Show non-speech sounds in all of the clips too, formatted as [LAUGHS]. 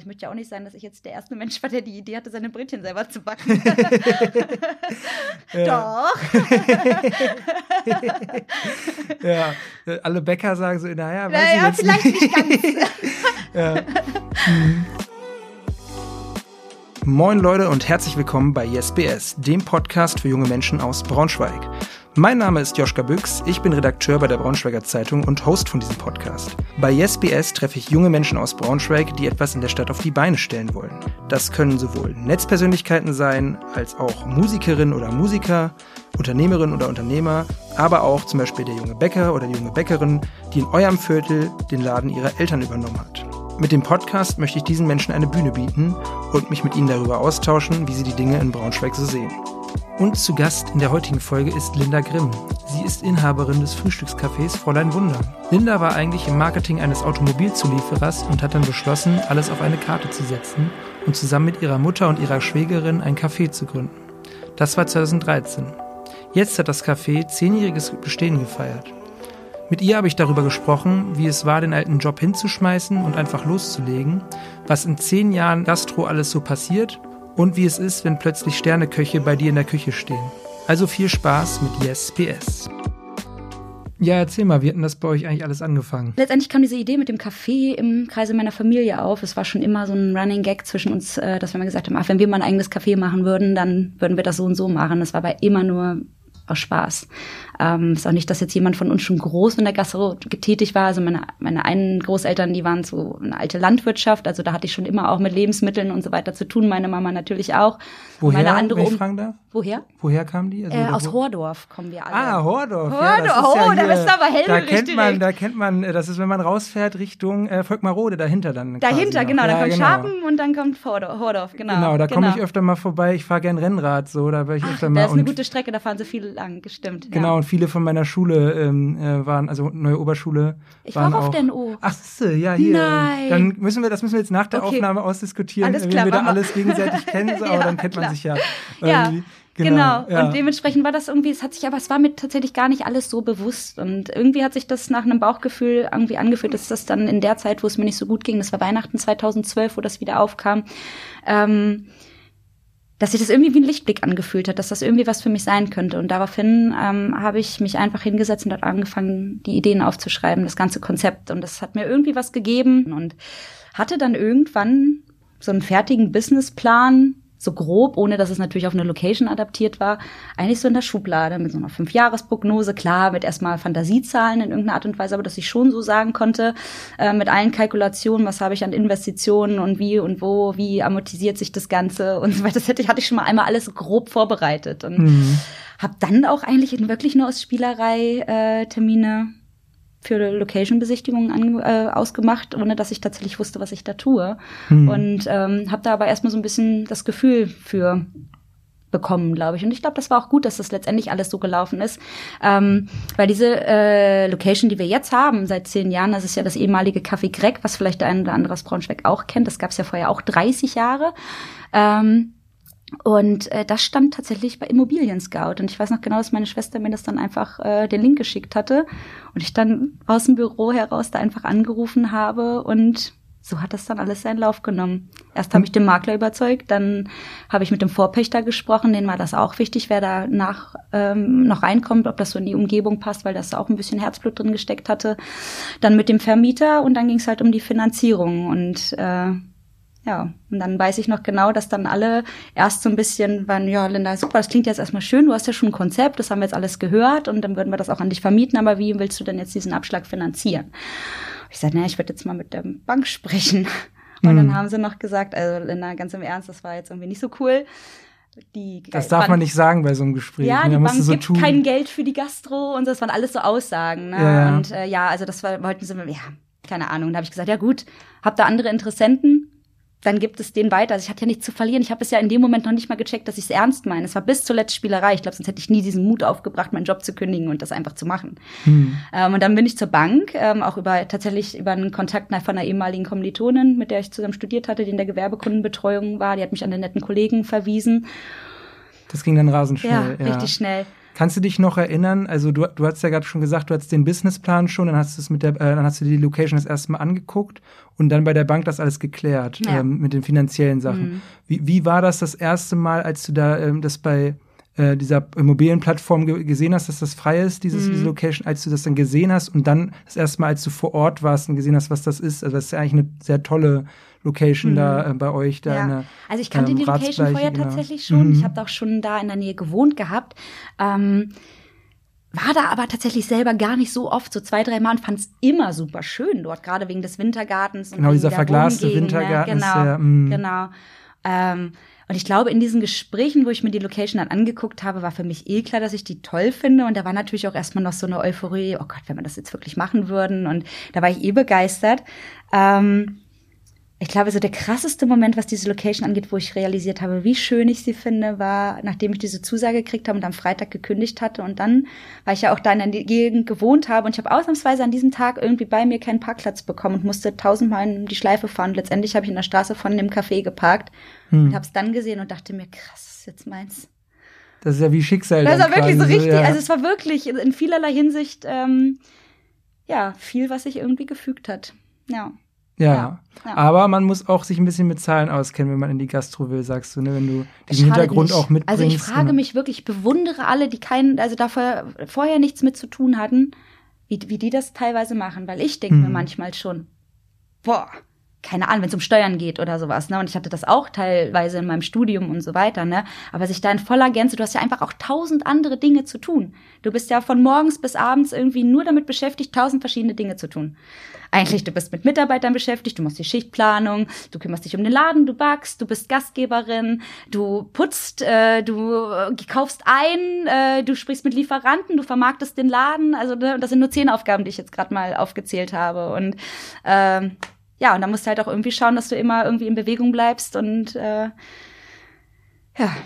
Ich möchte ja auch nicht sein, dass ich jetzt der erste Mensch war, der die Idee hatte, seine Brötchen selber zu backen. [LAUGHS] Doch. [LAUGHS] ja, alle Bäcker sagen so, naja, weiß naja, ich vielleicht nicht, nicht ganz. [LAUGHS] ja. Mhm. Moin Leute und herzlich willkommen bei YesBS, dem Podcast für junge Menschen aus Braunschweig. Mein Name ist Joschka Büchs, ich bin Redakteur bei der Braunschweiger Zeitung und Host von diesem Podcast. Bei YesBS treffe ich junge Menschen aus Braunschweig, die etwas in der Stadt auf die Beine stellen wollen. Das können sowohl Netzpersönlichkeiten sein, als auch Musikerinnen oder Musiker, Unternehmerinnen oder Unternehmer, aber auch zum Beispiel der junge Bäcker oder die junge Bäckerin, die in eurem Viertel den Laden ihrer Eltern übernommen hat. Mit dem Podcast möchte ich diesen Menschen eine Bühne bieten und mich mit ihnen darüber austauschen, wie sie die Dinge in Braunschweig so sehen. Und zu Gast in der heutigen Folge ist Linda Grimm. Sie ist Inhaberin des Frühstückscafés Fräulein Wunder. Linda war eigentlich im Marketing eines Automobilzulieferers und hat dann beschlossen, alles auf eine Karte zu setzen und zusammen mit ihrer Mutter und ihrer Schwägerin ein Café zu gründen. Das war 2013. Jetzt hat das Café zehnjähriges Bestehen gefeiert. Mit ihr habe ich darüber gesprochen, wie es war, den alten Job hinzuschmeißen und einfach loszulegen, was in zehn Jahren Gastro alles so passiert und wie es ist, wenn plötzlich Sterneköche bei dir in der Küche stehen. Also viel Spaß mit Yes PS. Ja, erzähl mal, wie hat denn das bei euch eigentlich alles angefangen? Letztendlich kam diese Idee mit dem Café im Kreise meiner Familie auf. Es war schon immer so ein Running Gag zwischen uns, äh, dass wir mal gesagt haben, ach, wenn wir mal ein eigenes Café machen würden, dann würden wir das so und so machen. Das war aber immer nur aus Spaß. Ähm, ist auch nicht, dass jetzt jemand von uns schon groß in der Gastro getätigt war. Also meine, meine einen Großeltern, die waren so eine alte Landwirtschaft. Also da hatte ich schon immer auch mit Lebensmitteln und so weiter zu tun. Meine Mama natürlich auch. Woher, meine andere darf? Woher? Woher kamen die? Also äh, aus Hordorf kommen wir alle. Ah, Hordorf. Hordorf. Ja, das ist oh, ja da hier, bist du aber hell Da kennt man, da kennt man, das ist, wenn man rausfährt Richtung äh, Volkmarode, dahinter dann. Dahinter, genau. Dann ja, kommt genau. Scharpen und dann kommt Hordorf, genau. Genau, da komme ich öfter mal vorbei. Ich fahre gern Rennrad, so, da war ich Ach, öfter mal. Das ist eine gute Strecke, da fahren sie viele lang, gestimmt. Genau, ja. und viele von meiner Schule ähm, äh, waren, also neue Oberschule. Ich war auf der NO. Ach, siehste, ja, hier. Nein. Dann müssen wir, das müssen wir jetzt nach der Okay. Aufnahme ausdiskutieren, Alles klar, wir da alles gegenseitig kennen, so, [LAUGHS] aber Ja, dann kennt man klar. sich ja. Ja, irgendwie. Genau. ja. Und dementsprechend war das irgendwie, es hat sich aber, es war mir tatsächlich gar nicht alles so bewusst. Und irgendwie hat sich das nach einem Bauchgefühl irgendwie angefühlt, dass das dann in der Zeit, wo es mir nicht so gut ging, das war Weihnachten 2012, wo das wieder aufkam, ähm, dass sich das irgendwie wie ein Lichtblick angefühlt hat, dass das irgendwie was für mich sein könnte. Und daraufhin ähm, habe ich mich einfach hingesetzt und hat angefangen, die Ideen aufzuschreiben, das ganze Konzept. Und das hat mir irgendwie was gegeben und hatte dann irgendwann so einen fertigen Businessplan, so grob, ohne dass es natürlich auf eine Location adaptiert war, eigentlich so in der Schublade mit so einer Fünfjahresprognose, klar, mit erstmal Fantasiezahlen in irgendeiner Art und Weise, aber dass ich schon so sagen konnte, äh, mit allen Kalkulationen, was habe ich an Investitionen und wie und wo, wie amortisiert sich das Ganze und so weiter. Das hätte ich, hatte ich schon mal einmal alles grob vorbereitet und Mhm. habe dann auch eigentlich wirklich nur aus Spielerei äh, Termine für Location-Besichtigungen an, äh, ausgemacht, ohne dass ich tatsächlich wusste, was ich da tue. Mhm. Und ähm, habe da aber erstmal so ein bisschen das Gefühl für bekommen, glaube ich. Und ich glaube, das war auch gut, dass das letztendlich alles so gelaufen ist. Ähm, weil diese äh, Location, die wir jetzt haben, seit zehn Jahren, das ist ja das ehemalige Café Greg, was vielleicht der ein oder andere aus Braunschweig auch kennt. Das gab es ja vorher auch 30 Jahre. Ähm, und äh, das stand tatsächlich bei Immobilien Scout. Und ich weiß noch genau, dass meine Schwester mir das dann einfach äh, den Link geschickt hatte. Und ich dann aus dem Büro heraus da einfach angerufen habe und so hat das dann alles seinen Lauf genommen. Erst habe ich den Makler überzeugt, dann habe ich mit dem Vorpächter gesprochen, denen war das auch wichtig, wer da nach, ähm, noch reinkommt, ob das so in die Umgebung passt, weil das auch ein bisschen Herzblut drin gesteckt hatte. Dann mit dem Vermieter und dann ging es halt um die Finanzierung. Und äh, ja, und dann weiß ich noch genau, dass dann alle erst so ein bisschen waren, ja, Linda, super, das klingt jetzt erstmal schön, du hast ja schon ein Konzept, das haben wir jetzt alles gehört und dann würden wir das auch an dich vermieten, aber wie willst du denn jetzt diesen Abschlag finanzieren? Ich sagte, naja, ich würde jetzt mal mit der Bank sprechen. Und dann haben sie noch gesagt, also Linda, ganz im Ernst, das war jetzt irgendwie nicht so cool. Die Das darf man nicht sagen bei so einem Gespräch. ja, ne? die Bank so gibt tun. kein Geld für die Gastro und so. Das waren alles so Aussagen. Ne? Ja, ja. Und äh, ja, also das war, wollten sie, ja, keine Ahnung. Und da habe ich gesagt, ja gut, habt da andere Interessenten? Dann gibt es den weiter. Also ich hatte ja nichts zu verlieren. Ich habe es ja in dem Moment noch nicht mal gecheckt, dass ich es ernst meine. Es war bis zuletzt Spielerei. Ich glaube, sonst hätte ich nie diesen Mut aufgebracht, meinen Job zu kündigen und das einfach zu machen. Hm. Ähm, und dann bin ich zur Bank, ähm, auch über tatsächlich über einen Kontakt von einer ehemaligen Kommilitonin, mit der ich zusammen studiert hatte, die in der Gewerbekundenbetreuung war. Die hat mich an den netten Kollegen verwiesen. Das ging dann rasend Ja, schnell. richtig schnell. Kannst du dich noch erinnern? Also du, du hast ja gerade schon gesagt, du hattest den Businessplan schon, dann hast du es mit der, äh, dann hast du die Location das erste Mal angeguckt und dann bei der Bank das alles geklärt ja. ähm, mit den finanziellen Sachen. Mhm. Wie, wie war das das erste Mal, als du da ähm, das bei äh, dieser Immobilienplattform ge gesehen hast, dass das frei ist, dieses, mhm. diese Location, als du das dann gesehen hast und dann das erste Mal, als du vor Ort warst und gesehen hast, was das ist. Also das ist ja eigentlich eine sehr tolle Location mhm. da äh, bei euch. Da ja. der, also ich kannte ähm, die Location vorher genau. tatsächlich schon. Mhm. Ich habe auch schon da in der Nähe gewohnt gehabt. Ähm, war da aber tatsächlich selber gar nicht so oft, so zwei, drei Mal und fand es immer super schön dort, gerade wegen des Wintergartens. Und genau, dieser verglaste ne? Wintergarten. Genau, ist ja, mm. genau. Ähm, und ich glaube, in diesen Gesprächen, wo ich mir die Location dann angeguckt habe, war für mich eh klar, dass ich die toll finde. Und da war natürlich auch erstmal noch so eine Euphorie, oh Gott, wenn wir das jetzt wirklich machen würden. Und da war ich eh begeistert. Ähm, ich glaube, so der krasseste Moment, was diese Location angeht, wo ich realisiert habe, wie schön ich sie finde, war, nachdem ich diese Zusage gekriegt habe und am Freitag gekündigt hatte. Und dann, weil ich ja auch da in der Gegend gewohnt habe und ich habe ausnahmsweise an diesem Tag irgendwie bei mir keinen Parkplatz bekommen und musste tausendmal in die Schleife fahren. Und letztendlich habe ich in der Straße von dem Café geparkt hm. und habe es dann gesehen und dachte mir, krass, das ist jetzt meins. Das ist ja wie Schicksal. Das war wirklich so richtig. Ja. Also es war wirklich in vielerlei Hinsicht, ähm, ja, viel, was sich irgendwie gefügt hat. Ja. Ja. ja. ja. Aber man muss auch sich ein bisschen mit Zahlen auskennen, wenn man in die Gastro will, sagst du, ne? wenn du diesen Hintergrund nicht. auch mitbringst. Also ich frage genau. mich wirklich, ich bewundere alle, die keinen, also dafür vorher nichts mit zu tun hatten, wie, wie die das teilweise machen, weil ich denke hm. mir manchmal schon, boah, keine Ahnung, wenn es um Steuern geht oder sowas, ne? Und ich hatte das auch teilweise in meinem Studium und so weiter, ne? Aber sich da in voller Gänze, du hast ja einfach auch tausend andere Dinge zu tun. Du bist ja von morgens bis abends irgendwie nur damit beschäftigt, tausend verschiedene Dinge zu tun. Eigentlich, du bist mit Mitarbeitern beschäftigt, du machst die Schichtplanung, du kümmerst dich um den Laden, du backst, du bist Gastgeberin, du putzt, äh, du äh, kaufst ein, äh, du sprichst mit Lieferanten, du vermarktest den Laden. Also ne? das sind nur zehn Aufgaben, die ich jetzt gerade mal aufgezählt habe. Und ähm, ja, und da musst du halt auch irgendwie schauen, dass du immer irgendwie in Bewegung bleibst und äh, ja.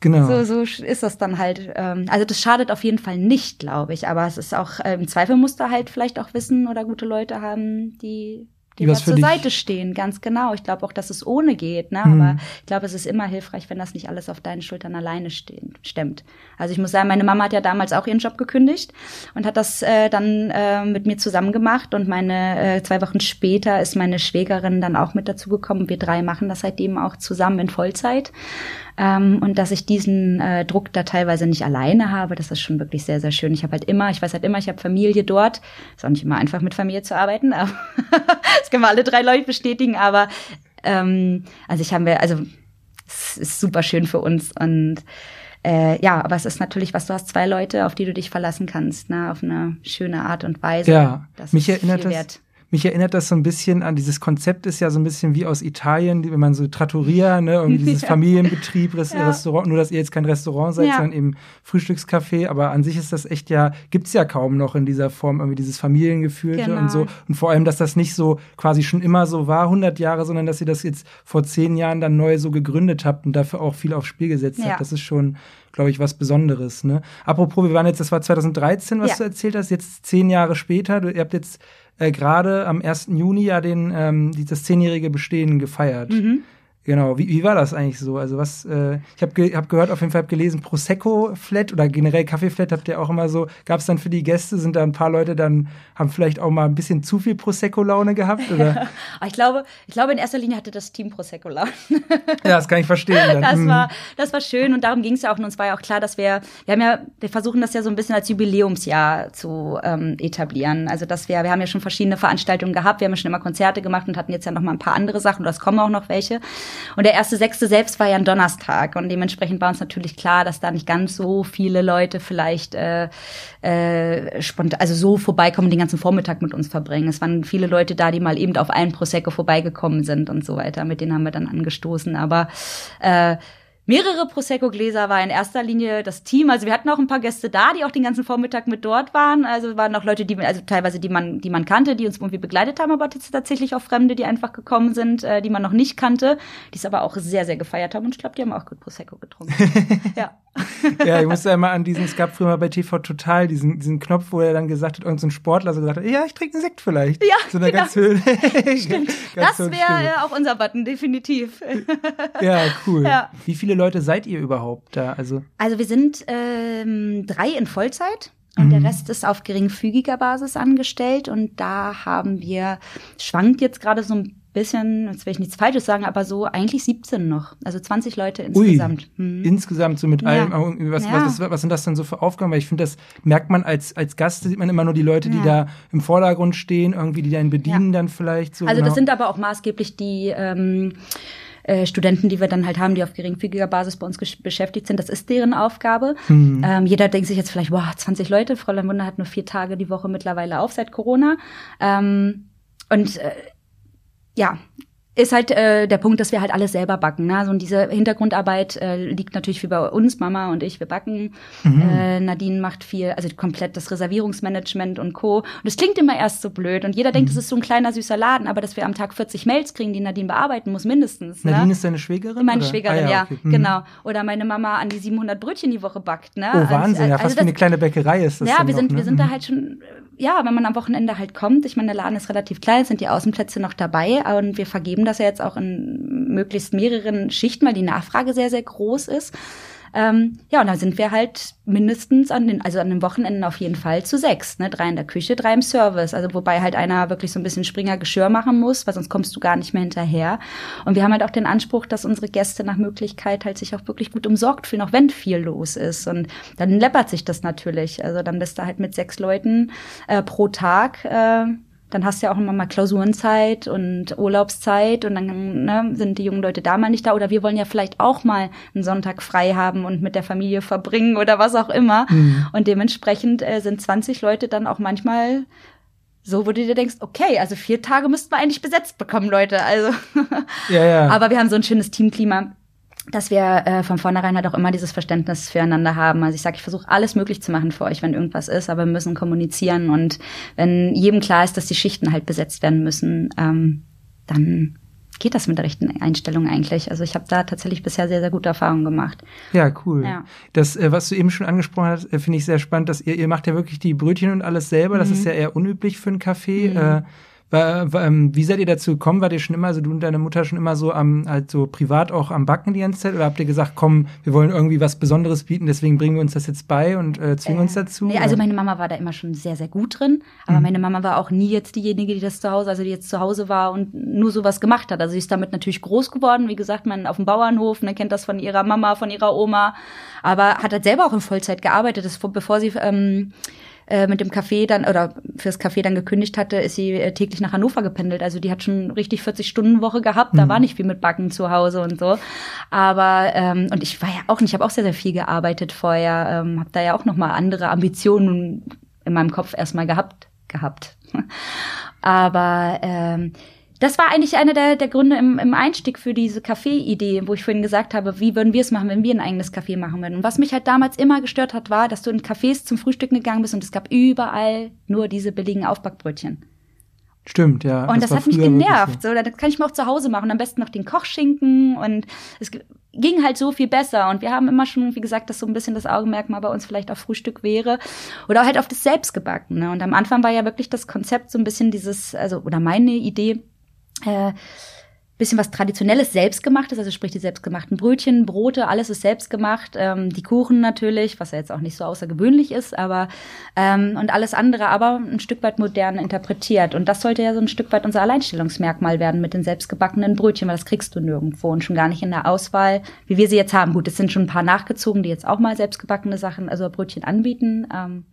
Genau. So, so ist das dann halt. Ähm, also das schadet auf jeden Fall nicht, glaube ich. Aber es ist auch, äh, im Zweifel musst du halt vielleicht auch wissen oder gute Leute haben, die die, die zur Seite stehen, ganz genau. Ich glaube auch, dass es ohne geht, ne? Mhm. aber ich glaube, es ist immer hilfreich, wenn das nicht alles auf deinen Schultern alleine stehen, stemmt. Also ich muss sagen, meine Mama hat ja damals auch ihren Job gekündigt und hat das äh, dann äh, mit mir zusammen gemacht und meine äh, zwei Wochen später ist meine Schwägerin dann auch mit dazu gekommen. Wir drei machen das seitdem auch zusammen in Vollzeit ähm, und dass ich diesen äh, Druck da teilweise nicht alleine habe, das ist schon wirklich sehr, sehr schön. Ich habe halt immer, ich weiß halt immer, ich habe Familie dort. Ist auch nicht immer einfach mit Familie zu arbeiten, aber [LAUGHS] das können wir alle drei Leute bestätigen, aber ähm, also ich habe, also es ist super schön für uns und äh, ja, aber es ist natürlich was, du hast zwei Leute, auf die du dich verlassen kannst, ne, auf eine schöne Art und Weise. Ja, das mich erinnert das, wert. Mich erinnert das so ein bisschen an dieses Konzept ist ja so ein bisschen wie aus Italien, wenn man so Trattoria, ne, irgendwie dieses [LAUGHS] ja. Familienbetrieb, Rest ja. Restaurant, nur dass ihr jetzt kein Restaurant seid, ja. sondern eben Frühstückscafé, aber an sich ist das echt ja, gibt's ja kaum noch in dieser Form irgendwie dieses Familiengeführte genau. und so und vor allem, dass das nicht so quasi schon immer so war, 100 Jahre, sondern dass ihr das jetzt vor zehn Jahren dann neu so gegründet habt und dafür auch viel aufs Spiel gesetzt habt. Das ist schon glaube ich, was Besonderes. Ne? Apropos, wir waren jetzt, das war 2013, was du erzählt hast, jetzt zehn Jahre später. Du, ihr habt jetzt äh, gerade am 1. Juni ja den, ähm, das zehnjährige Bestehen gefeiert. Mhm. Genau, wie, wie war das eigentlich so? Also was, äh, ich habe ge hab gehört, auf jeden Fall hab gelesen, Prosecco Flat oder generell Kaffee Flat habt ihr auch immer so, gab es dann für die Gäste, sind da ein paar Leute dann, haben vielleicht auch mal ein bisschen zu viel Prosecco-Laune gehabt? Oder? [LAUGHS] ich glaube, ich glaube, in erster Linie hatte das Team Prosecco-Laune. [LAUGHS] ja, das kann ich verstehen. Dann. Das, mhm. war, das war schön und darum ging es ja auch. Und uns war ja auch klar, dass wir, wir haben ja, wir versuchen das ja so ein bisschen als Jubiläumsjahr zu ähm, etablieren. Also dass wir, wir haben ja schon verschiedene Veranstaltungen gehabt, wir haben ja schon immer Konzerte gemacht und hatten jetzt ja noch mal ein paar andere Sachen, oder es kommen auch noch welche. Und der erste Sechste selbst war ja ein Donnerstag und dementsprechend war uns natürlich klar, dass da nicht ganz so viele Leute vielleicht äh, äh, spontan, also so vorbeikommen, den ganzen Vormittag mit uns verbringen. Es waren viele Leute da, die mal eben auf einen Prosecco vorbeigekommen sind und so weiter. Mit denen haben wir dann angestoßen. Aber äh, mehrere Prosecco-Gläser war in erster Linie das Team. Also wir hatten auch ein paar Gäste da, die auch den ganzen Vormittag mit dort waren. Also waren auch Leute, die also teilweise die man, die man kannte, die uns irgendwie begleitet haben, aber tatsächlich auch Fremde, die einfach gekommen sind, äh, die man noch nicht kannte, die es aber auch sehr, sehr gefeiert haben. Und ich glaube, die haben auch gut Prosecco getrunken. [LAUGHS] ja. [LAUGHS] ja, ich musste ja mal an diesen, es gab früher mal bei TV Total diesen, diesen Knopf, wo er dann gesagt hat, irgendein so Sportler so gesagt hat, ja, ich trinke einen Sekt vielleicht. Ja, so eine [LAUGHS] genau. ganz Höhle. [LAUGHS] Stimmt. das wäre äh, auch unser Button, definitiv. ja, cool. Ja. Wie viele Leute seid ihr überhaupt da? Also, Also wir sind ähm, drei in Vollzeit. Und der Rest ist auf geringfügiger Basis angestellt. Und da haben wir, schwankt jetzt gerade so ein bisschen, jetzt will ich nichts Falsches sagen, aber so eigentlich 17 noch. Also 20 Leute insgesamt. Ui, Hm. insgesamt so mit Ja. allem, was, Ja. was, was, sind das denn so für Aufgaben? Weil ich finde, das merkt man als, als Gast, sieht man immer nur die Leute, die Ja. da im Vordergrund stehen, irgendwie, die einen bedienen dann vielleicht so. Also genau. das sind aber auch maßgeblich die ähm, äh, Studenten, die wir dann halt haben, die auf geringfügiger Basis bei uns beschäftigt sind. Das ist deren Aufgabe. Mhm. Ähm, jeder denkt sich jetzt vielleicht, wow, 20 Leute, Fräulein Wunder hat nur vier Tage die Woche mittlerweile auf seit Corona. Ähm, und äh, ja, ist halt äh, der Punkt, dass wir halt alles selber backen. Ne? Also und diese Hintergrundarbeit äh, liegt natürlich viel bei uns, Mama und ich, wir backen. Mhm. Äh, Nadine macht viel, also komplett das Reservierungsmanagement und Co. Und es klingt immer erst so blöd und jeder denkt, Mhm. es ist so ein kleiner süßer Laden, aber dass wir am Tag 40 Mails kriegen, die Nadine bearbeiten muss, mindestens. Nadine ne? ist deine Schwägerin? Meine oder? Schwägerin, Ah, ja, okay. Mhm. genau. Oder meine Mama an die 700 Brötchen die Woche backt. Ne? Oh, Also- Wahnsinn, ja, fast also wie eine das- kleine Bäckerei ist das. ja, wir noch, sind, ne? wir sind da Mhm. halt schon, ja, wenn man am Wochenende halt kommt, ich meine, der Laden ist relativ klein, sind die Außenplätze noch dabei und wir vergeben das ja jetzt auch in möglichst mehreren Schichten, weil die Nachfrage sehr, sehr groß ist. Ähm, ja, und da sind wir halt mindestens an den, also an den Wochenenden auf jeden Fall zu sechs, ne? Drei in der Küche, drei im Service. Also wobei halt einer wirklich so ein bisschen Springer Geschirr machen muss, weil sonst kommst du gar nicht mehr hinterher. Und wir haben halt auch den Anspruch, dass unsere Gäste nach Möglichkeit halt sich auch wirklich gut umsorgt fühlen, auch wenn viel los ist. Und dann läppert sich das natürlich. Also dann bist du halt mit sechs Leuten äh, pro Tag. Äh, dann hast du ja auch immer mal Klausurenzeit und Urlaubszeit und dann ne, sind die jungen Leute da mal nicht da oder wir wollen ja vielleicht auch mal einen Sonntag frei haben und mit der Familie verbringen oder was auch immer. Mhm. Und dementsprechend äh, sind 20 Leute dann auch manchmal so, wo du dir denkst, okay, also vier Tage müssten wir eigentlich besetzt bekommen, Leute. Also, Ja, ja. [LAUGHS] aber wir haben so ein schönes Teamklima dass wir äh, von vornherein halt auch immer dieses Verständnis füreinander haben. Also ich sage, ich versuche alles möglich zu machen für euch, wenn irgendwas ist, aber wir müssen kommunizieren und wenn jedem klar ist, dass die Schichten halt besetzt werden müssen, ähm, dann geht das mit der richtigen Einstellung eigentlich. Also ich habe da tatsächlich bisher sehr, sehr gute Erfahrungen gemacht. Ja, cool. Ja. Das, äh, was du eben schon angesprochen hast, äh, finde ich sehr spannend, dass ihr, ihr macht ja wirklich die Brötchen und alles selber. Das Mhm. ist ja eher unüblich für einen Café. Äh, war, war, ähm, wie seid ihr dazu gekommen? Wart ihr schon immer, also du und deine Mutter schon immer so am, halt so privat auch am Backen die ganze Zeit? Oder habt ihr gesagt, komm, wir wollen irgendwie was Besonderes bieten, deswegen bringen wir uns das jetzt bei und äh, zwingen uns dazu? Nee, also meine Mama war da immer schon sehr, sehr gut drin. Aber meine Mama war auch nie jetzt diejenige, die das zu Hause, also die jetzt zu Hause war und nur sowas gemacht hat. Also sie ist damit natürlich groß geworden. Wie gesagt, man auf dem Bauernhof, ne, kennt das von ihrer Mama, von ihrer Oma. Aber hat halt selber auch in Vollzeit gearbeitet. Das, bevor sie ähm, äh, mit dem Café dann oder fürs Café dann gekündigt hatte, ist sie äh, täglich nach Hannover gependelt. Also die hat schon richtig 40 Stunden Woche gehabt. Da war nicht viel mit Backen zu Hause und so. Aber ähm, und ich war ja auch nicht, ich habe auch sehr sehr viel gearbeitet vorher, ähm, habe da ja auch noch mal andere Ambitionen in meinem Kopf erstmal gehabt gehabt. [LAUGHS] Aber ähm, das war eigentlich einer der, der Gründe im, im Einstieg für diese Café-Idee, wo ich vorhin gesagt habe, wie würden wir es machen, wenn wir ein eigenes Café machen würden. Und was mich halt damals immer gestört hat, war, dass du in Cafés zum Frühstücken gegangen bist und es gab überall nur diese billigen Aufbackbrötchen. Stimmt, ja. Und das, war hat mich genervt. So. das kann ich mir auch zu Hause machen. Am besten noch den Kochschinken und es ging halt so viel besser. Und wir haben immer schon, wie gesagt, dass so ein bisschen das Augenmerk mal bei uns vielleicht auf Frühstück wäre oder halt auf das Selbstgebacken. Ne? Und am Anfang war ja wirklich das Konzept so ein bisschen dieses, also oder meine Idee, äh, bisschen was Traditionelles, Selbstgemachtes, also sprich die selbstgemachten Brötchen, Brote, alles ist selbstgemacht, ähm, die Kuchen natürlich, was ja jetzt auch nicht so außergewöhnlich ist, aber ähm, und alles andere aber ein Stück weit modern interpretiert. Und das sollte ja so ein Stück weit unser Alleinstellungsmerkmal werden mit den selbstgebackenen Brötchen, weil das kriegst du nirgendwo und schon gar nicht in der Auswahl, wie wir sie jetzt haben. Gut, es sind schon ein paar nachgezogen, die jetzt auch mal selbstgebackene Sachen, also Brötchen anbieten. Ähm,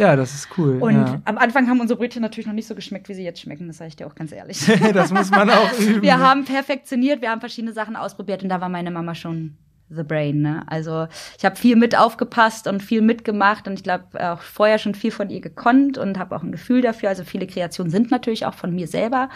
Ja, das ist cool. und ja. am Anfang haben unsere Brötchen natürlich noch nicht so geschmeckt, wie sie jetzt schmecken, das sage ich dir auch ganz ehrlich. [LAUGHS] das muss man auch [LAUGHS] üben. Wir haben perfektioniert, wir haben verschiedene Sachen ausprobiert und da war meine Mama schon the brain. Ne? Also ich habe viel mit aufgepasst und viel mitgemacht und ich glaube auch vorher schon viel von ihr gekonnt und habe auch ein Gefühl dafür. Also viele Kreationen sind natürlich auch von mir selber.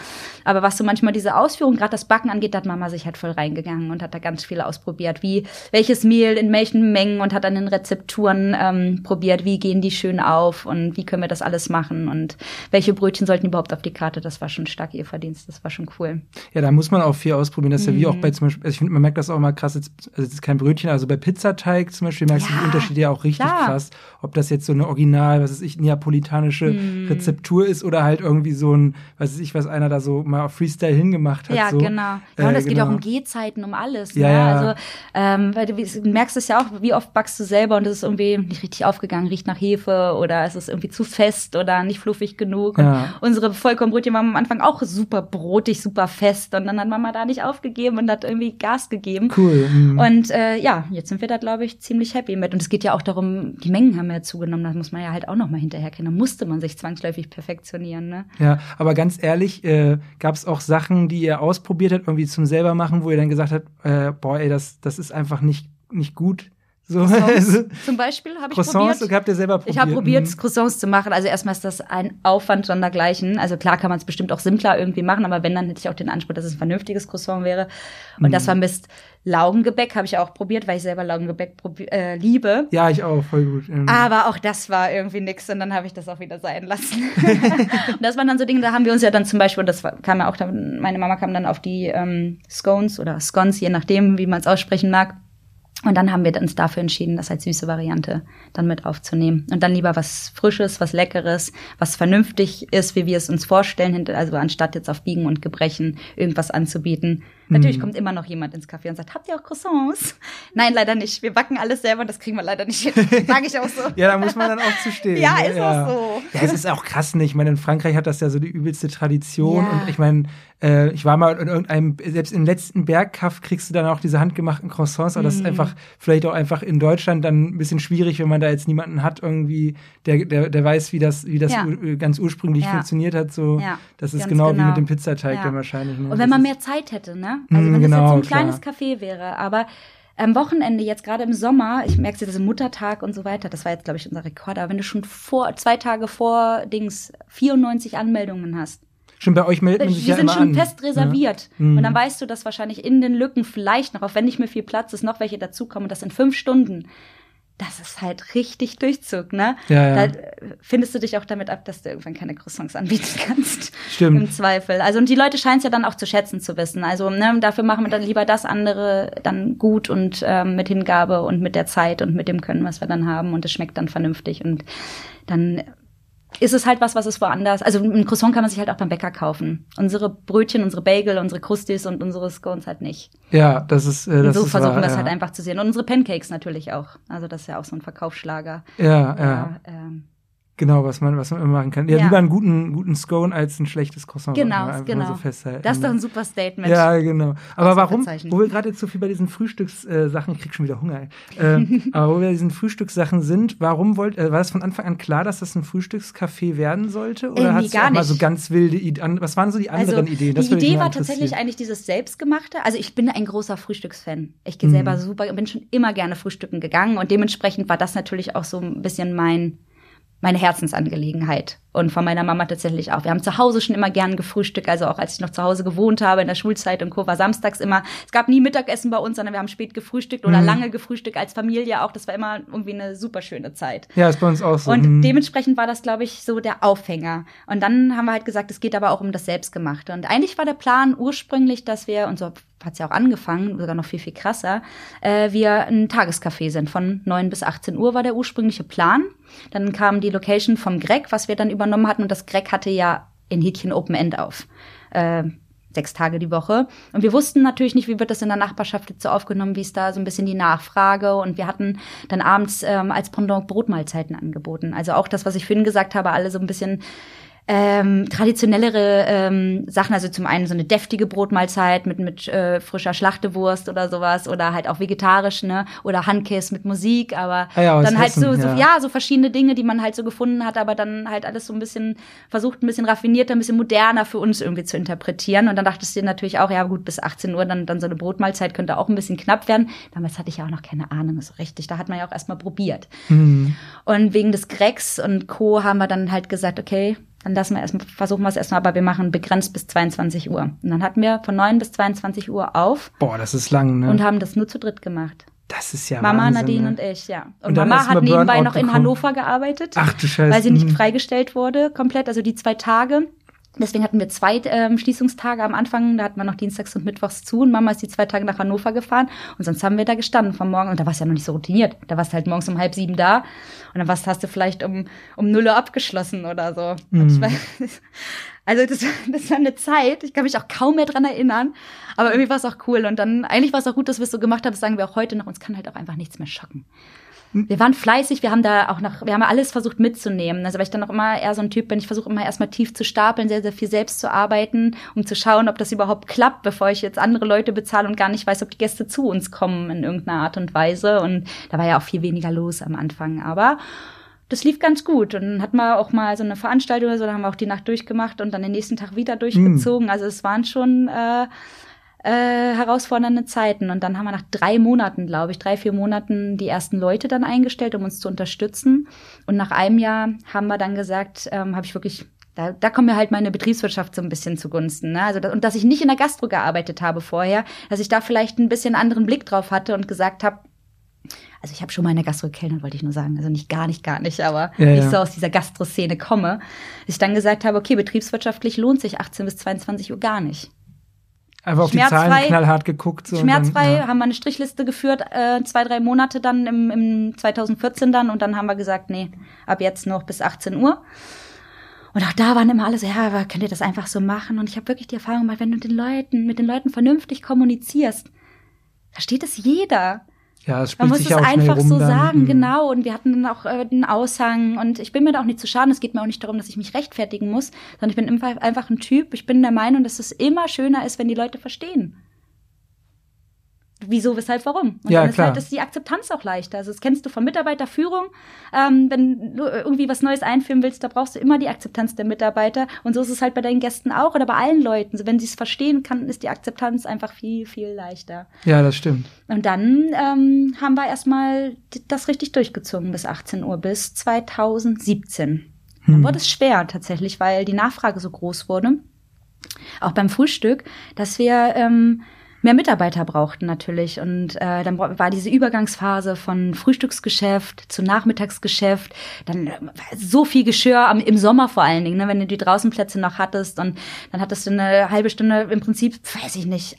Aber was so manchmal diese Ausführung, gerade das Backen angeht, da hat Mama sich halt voll reingegangen und hat da ganz viel ausprobiert. Wie welches Mehl in welchen Mengen und hat dann in Rezepturen ähm, probiert, wie gehen die schön auf und wie können wir das alles machen und welche Brötchen sollten überhaupt auf die Karte. Das war schon stark ihr Verdienst. Das war schon cool. Ja, da muss man auch viel ausprobieren. Das ist ja wie Mhm. auch bei zum Beispiel, also ich finde, man merkt das auch mal krass, jetzt, also jetzt kein Brötchen. Also bei Pizzateig zum Beispiel merkst du Ja, die Unterschiede ja auch richtig klar. krass. Ob das jetzt so eine original, was weiß ich, neapolitanische Hm. Rezeptur ist oder halt irgendwie so ein, was weiß ich, was einer da so mal auf Freestyle hingemacht hat. Ja, so. genau. Ja, Äh, und es geht genau. auch um Gehzeiten, um alles. Ja, ne? ja. Also, ähm, weil du, du merkst es ja auch, wie oft backst du selber und es ist irgendwie nicht richtig aufgegangen, riecht nach Hefe oder es ist irgendwie zu fest oder nicht fluffig genug. Und Ja. unsere Vollkornbrötchen waren am Anfang auch super brotig, super fest und dann hat Mama da nicht aufgegeben und hat irgendwie Gas gegeben. Cool. mhm. Und äh, ja, jetzt sind wir da, glaube ich, ziemlich happy mit. Und es geht ja auch darum, die Mengen haben ja zugenommen, da muss man ja halt auch noch mal hinterherkennen. Da musste man sich zwangsläufig perfektionieren. Ne? Ja, aber ganz ehrlich, äh, gab es auch Sachen, die ihr ausprobiert habt, irgendwie zum selber machen, wo ihr dann gesagt habt, äh, boah, ey, das, das ist einfach nicht, nicht gut. So, also, Zum Beispiel habe ich Croissants probiert. habt ihr selber probiert. Ich habe probiert, Mhm. Croissants zu machen. Also erstmal ist das ein Aufwand sondergleichen. Also klar kann man es bestimmt auch simpler irgendwie machen, aber wenn, dann hätte ich auch den Anspruch, dass es ein vernünftiges Croissant wäre. Und Mhm. das vermisst Laugengebäck, habe ich auch probiert, weil ich selber Laugengebäck äh, liebe. Ja, ich auch, voll gut. Mhm. Aber auch das war irgendwie nix und dann habe ich das auch wieder sein lassen. [LAUGHS] und das waren dann so Dinge, da haben wir uns ja dann zum Beispiel, und das war, kam ja auch, dann, meine Mama kam dann auf die ähm, Scones oder Scones, je nachdem, wie man es aussprechen mag. Und dann haben wir uns dafür entschieden, das als süße Variante dann mit aufzunehmen. Und dann lieber was Frisches, was Leckeres, was vernünftig ist, wie wir es uns vorstellen, also anstatt jetzt auf Biegen und Gebrechen irgendwas anzubieten. Natürlich kommt immer noch jemand ins Café und sagt, habt ihr auch Croissants? [LAUGHS] Nein, leider nicht. Wir backen alles selber und das kriegen wir leider nicht hin. [LAUGHS] Sage ich auch so. Ja, da muss man dann auch zu stehen. Ja, ne? ist auch so. Ja, es ist auch krass, ne? Ich meine, in Frankreich hat das ja so die übelste Tradition. Ja. Und ich meine, äh, ich war mal in irgendeinem, selbst im letzten Bergkaff kriegst du dann auch diese handgemachten Croissants, aber das Mhm. ist einfach, vielleicht auch einfach in Deutschland dann ein bisschen schwierig, wenn man da jetzt niemanden hat, irgendwie, der, der, der weiß, wie das, wie das Ja. ur- ganz ursprünglich Ja. funktioniert hat. So, Ja, das ist ganz genau, wie genau. mit dem Pizzateig Ja. dann wahrscheinlich. Ne? Und Das wenn man mehr Zeit hätte, ne? Mm, Also wenn genau, das jetzt so ein klar. kleines Café wäre, aber am Wochenende, jetzt gerade im Sommer, ich merke es, das ist Muttertag und so weiter, das war jetzt, glaube ich, unser Rekord, aber wenn du schon vor, zwei Tage vor Dings 94 Anmeldungen hast, Schon bei euch die sich ja sind schon an. fest reserviert. Mhm. Und dann weißt du, dass wahrscheinlich in den Lücken vielleicht noch, auch wenn nicht mehr viel Platz ist, noch welche dazukommen. Und das in fünf Stunden. Das ist halt richtig Durchzug, ne? Ja, ja. Da äh, findest du dich auch damit ab, dass du irgendwann keine Croissants anbieten kannst. Stimmt. Im Zweifel. Also, und die Leute scheinen es ja dann auch zu schätzen zu wissen. Also, ne, dafür machen wir dann lieber das andere dann gut und ähm, mit Hingabe und mit der Zeit und mit dem Können, was wir dann haben. Und es schmeckt dann vernünftig. Und dann ist es halt was, was es woanders. Also ein Croissant kann man sich halt auch beim Bäcker kaufen. Unsere Brötchen, unsere Bagel, unsere Krustis und unsere Scones halt nicht. Ja, das ist, äh, Und das so ist versuchen wir das ja. halt einfach zu sehen. Und unsere Pancakes natürlich auch. Also das ist ja auch so ein Verkaufsschlager. Ja, ja. ähm, Genau, was man, was man immer machen kann. Ja, Ja. lieber einen guten, guten Scone als ein schlechtes Croissant. genau, genau. So festhalten. das ist doch ein super Statement. Ja, genau. Aber warum, wo wir gerade jetzt so viel bei diesen Frühstückssachen, ich krieg schon wieder Hunger, äh, [LAUGHS] aber wo wir bei diesen Frühstückssachen sind, warum wollt, äh, war das von Anfang an klar, dass das ein Frühstückscafé werden sollte? Oder Irgendwie hast du gar auch mal nicht. so ganz wilde Ideen? Was waren so die anderen also, Ideen? Das die Idee war tatsächlich eigentlich dieses Selbstgemachte. Also ich bin ein großer Frühstücksfan. Ich Mhm. gehe selber super, bin schon immer gerne frühstücken gegangen und dementsprechend war das natürlich auch so ein bisschen mein meine Herzensangelegenheit und von meiner Mama tatsächlich auch. Wir haben zu Hause schon immer gern gefrühstückt, also auch als ich noch zu Hause gewohnt habe in der Schulzeit und Co. war samstags immer. Es gab nie Mittagessen bei uns, sondern wir haben spät gefrühstückt oder Mhm. lange gefrühstückt als Familie auch. Das war immer irgendwie eine super schöne Zeit. Ja, ist bei uns auch so. Und Mhm. dementsprechend war das, glaube ich, so der Aufhänger. Und dann haben wir halt gesagt, es geht aber auch um das Selbstgemachte. Und eigentlich war der Plan ursprünglich, dass wir, und so hat's ja auch angefangen, sogar noch viel, viel krasser, äh, wir ein Tagescafé sind. Von 9 bis 18 Uhr war der ursprüngliche Plan. Dann kam die Location vom Greg, was wir dann übernommen hatten. Und das Greg hatte ja in Häkchen Open End auf. Äh, sechs Tage die Woche. Und wir wussten natürlich nicht, wie wird das in der Nachbarschaft jetzt so aufgenommen, wie ist da so ein bisschen die Nachfrage. Und wir hatten dann abends ähm, als Pendant Brotmahlzeiten angeboten. Also auch das, was ich vorhin gesagt habe, alle so ein bisschen ähm, traditionellere ähm, Sachen, also zum einen so eine deftige Brotmahlzeit mit mit äh, frischer Schlachtewurst oder sowas oder halt auch vegetarisch, ne, oder Handkäse mit Musik, aber Ah ja, dann halt Hessen, so, so ja. ja, so verschiedene Dinge, die man halt so gefunden hat, aber dann halt alles so ein bisschen versucht, ein bisschen raffinierter, ein bisschen moderner für uns irgendwie zu interpretieren und dann dachtest du dir natürlich auch, ja gut, bis 18 Uhr dann dann so eine Brotmahlzeit könnte auch ein bisschen knapp werden. Damals hatte ich ja auch noch keine Ahnung so richtig, da hat man ja auch erstmal probiert. Mhm. Und wegen des Gregs und Co. haben wir dann halt gesagt, okay, dann lassen wir erstmal, versuchen wir es erstmal, aber wir machen begrenzt bis 22 Uhr. Und dann hatten wir von 9 bis 22 Uhr auf Boah, das ist lang, ne? und haben das nur zu dritt gemacht. das ist ja Mama, Wahnsinn, Nadine ne? und ich, ja. Und, Und Mama hat nebenbei Burnout noch in bekommen. Hannover gearbeitet, Ach du Scheiße. weil sie nicht mhm. freigestellt wurde, komplett, also die zwei Tage. Deswegen hatten wir zwei ähm, Schließungstage am Anfang. Da hatten wir noch Dienstags und Mittwochs zu und Mama ist die zwei Tage nach Hannover gefahren und sonst haben wir da gestanden vom Morgen und da war es ja noch nicht so routiniert. Da warst du halt morgens um halb sieben da und dann warst, hast du vielleicht um, um null Uhr abgeschlossen oder so. Mhm. Weiß, [LAUGHS] also das, [LAUGHS] das war eine Zeit, ich kann mich auch kaum mehr dran erinnern, aber irgendwie war es auch cool und dann, eigentlich war es auch gut, dass wir es so gemacht haben, das sagen wir auch heute noch, uns kann halt auch einfach nichts mehr schocken. Wir waren fleißig, wir haben da auch noch, wir haben alles versucht mitzunehmen. Also weil ich dann auch immer eher so ein Typ bin, ich versuche immer erstmal tief zu stapeln, sehr, sehr viel selbst zu arbeiten, um zu schauen, ob das überhaupt klappt, bevor ich jetzt andere Leute bezahle und gar nicht weiß, ob die Gäste zu uns kommen in irgendeiner Art und Weise. Und da war ja auch viel weniger los am Anfang. Aber das lief ganz gut. Und dann hatten wir auch mal so eine Veranstaltung oder so, da haben wir auch die Nacht durchgemacht und dann den nächsten Tag wieder durchgezogen. Mm. Also es waren schon äh, äh, herausfordernde Zeiten. Und dann haben wir nach drei Monaten, glaube ich, drei, vier Monaten die ersten Leute dann eingestellt, um uns zu unterstützen. Und nach einem Jahr haben wir dann gesagt, ähm, habe ich wirklich da, da kommt mir halt meine Betriebswirtschaft so ein bisschen zugunsten. Ne? Also, und dass ich nicht in der Gastro gearbeitet habe vorher, dass ich da vielleicht ein bisschen anderen Blick drauf hatte und gesagt habe, also ich habe schon mal in der Gastro gekellnert, wollte ich nur sagen. Also nicht gar nicht, gar nicht, aber ja, ja. ich so aus dieser Gastro-Szene komme, dass ich dann gesagt habe, okay, betriebswirtschaftlich lohnt sich 18 bis 22 Uhr gar nicht. Einfach auf die Zahlen knallhart geguckt. So schmerzfrei dann, ja. haben wir eine Strichliste geführt, äh, zwei, drei Monate dann im, im 2014 dann und dann haben wir gesagt, nee, ab jetzt noch bis 18 Uhr. Und auch da waren immer alle so, ja, aber könnt ihr das einfach so machen? Und ich habe wirklich die Erfahrung gemacht, wenn du den Leuten, mit den Leuten vernünftig kommunizierst, versteht es jeder. Ja, es Man muss es einfach so dann. sagen, mhm. genau. Und wir hatten dann auch äh, den Aushang. Und ich bin mir da auch nicht zu schaden. Es geht mir auch nicht darum, dass ich mich rechtfertigen muss, sondern ich bin einfach ein Typ. Ich bin der Meinung, dass es immer schöner ist, wenn die Leute verstehen wieso, weshalb, warum. Und ja, dann ist klar. halt ist die Akzeptanz auch leichter. Also das kennst du von Mitarbeiterführung. Ähm, wenn du irgendwie was Neues einführen willst, da brauchst du immer die Akzeptanz der Mitarbeiter. Und so ist es halt bei deinen Gästen auch oder bei allen Leuten. So, wenn sie es verstehen kann, ist die Akzeptanz einfach viel, viel leichter. Ja, das stimmt. Und dann ähm, haben wir erstmal das richtig durchgezogen bis 18 Uhr, bis 2017. Hm. Dann wurde es schwer tatsächlich, weil die Nachfrage so groß wurde. Auch beim Frühstück, dass wir ähm, mehr Mitarbeiter brauchten natürlich. Und äh, dann war diese Übergangsphase von Frühstücksgeschäft zu Nachmittagsgeschäft, dann äh, so viel Geschirr am, im Sommer vor allen Dingen, ne, wenn du die Draußenplätze noch hattest und dann hattest du eine halbe Stunde im Prinzip, weiß ich nicht,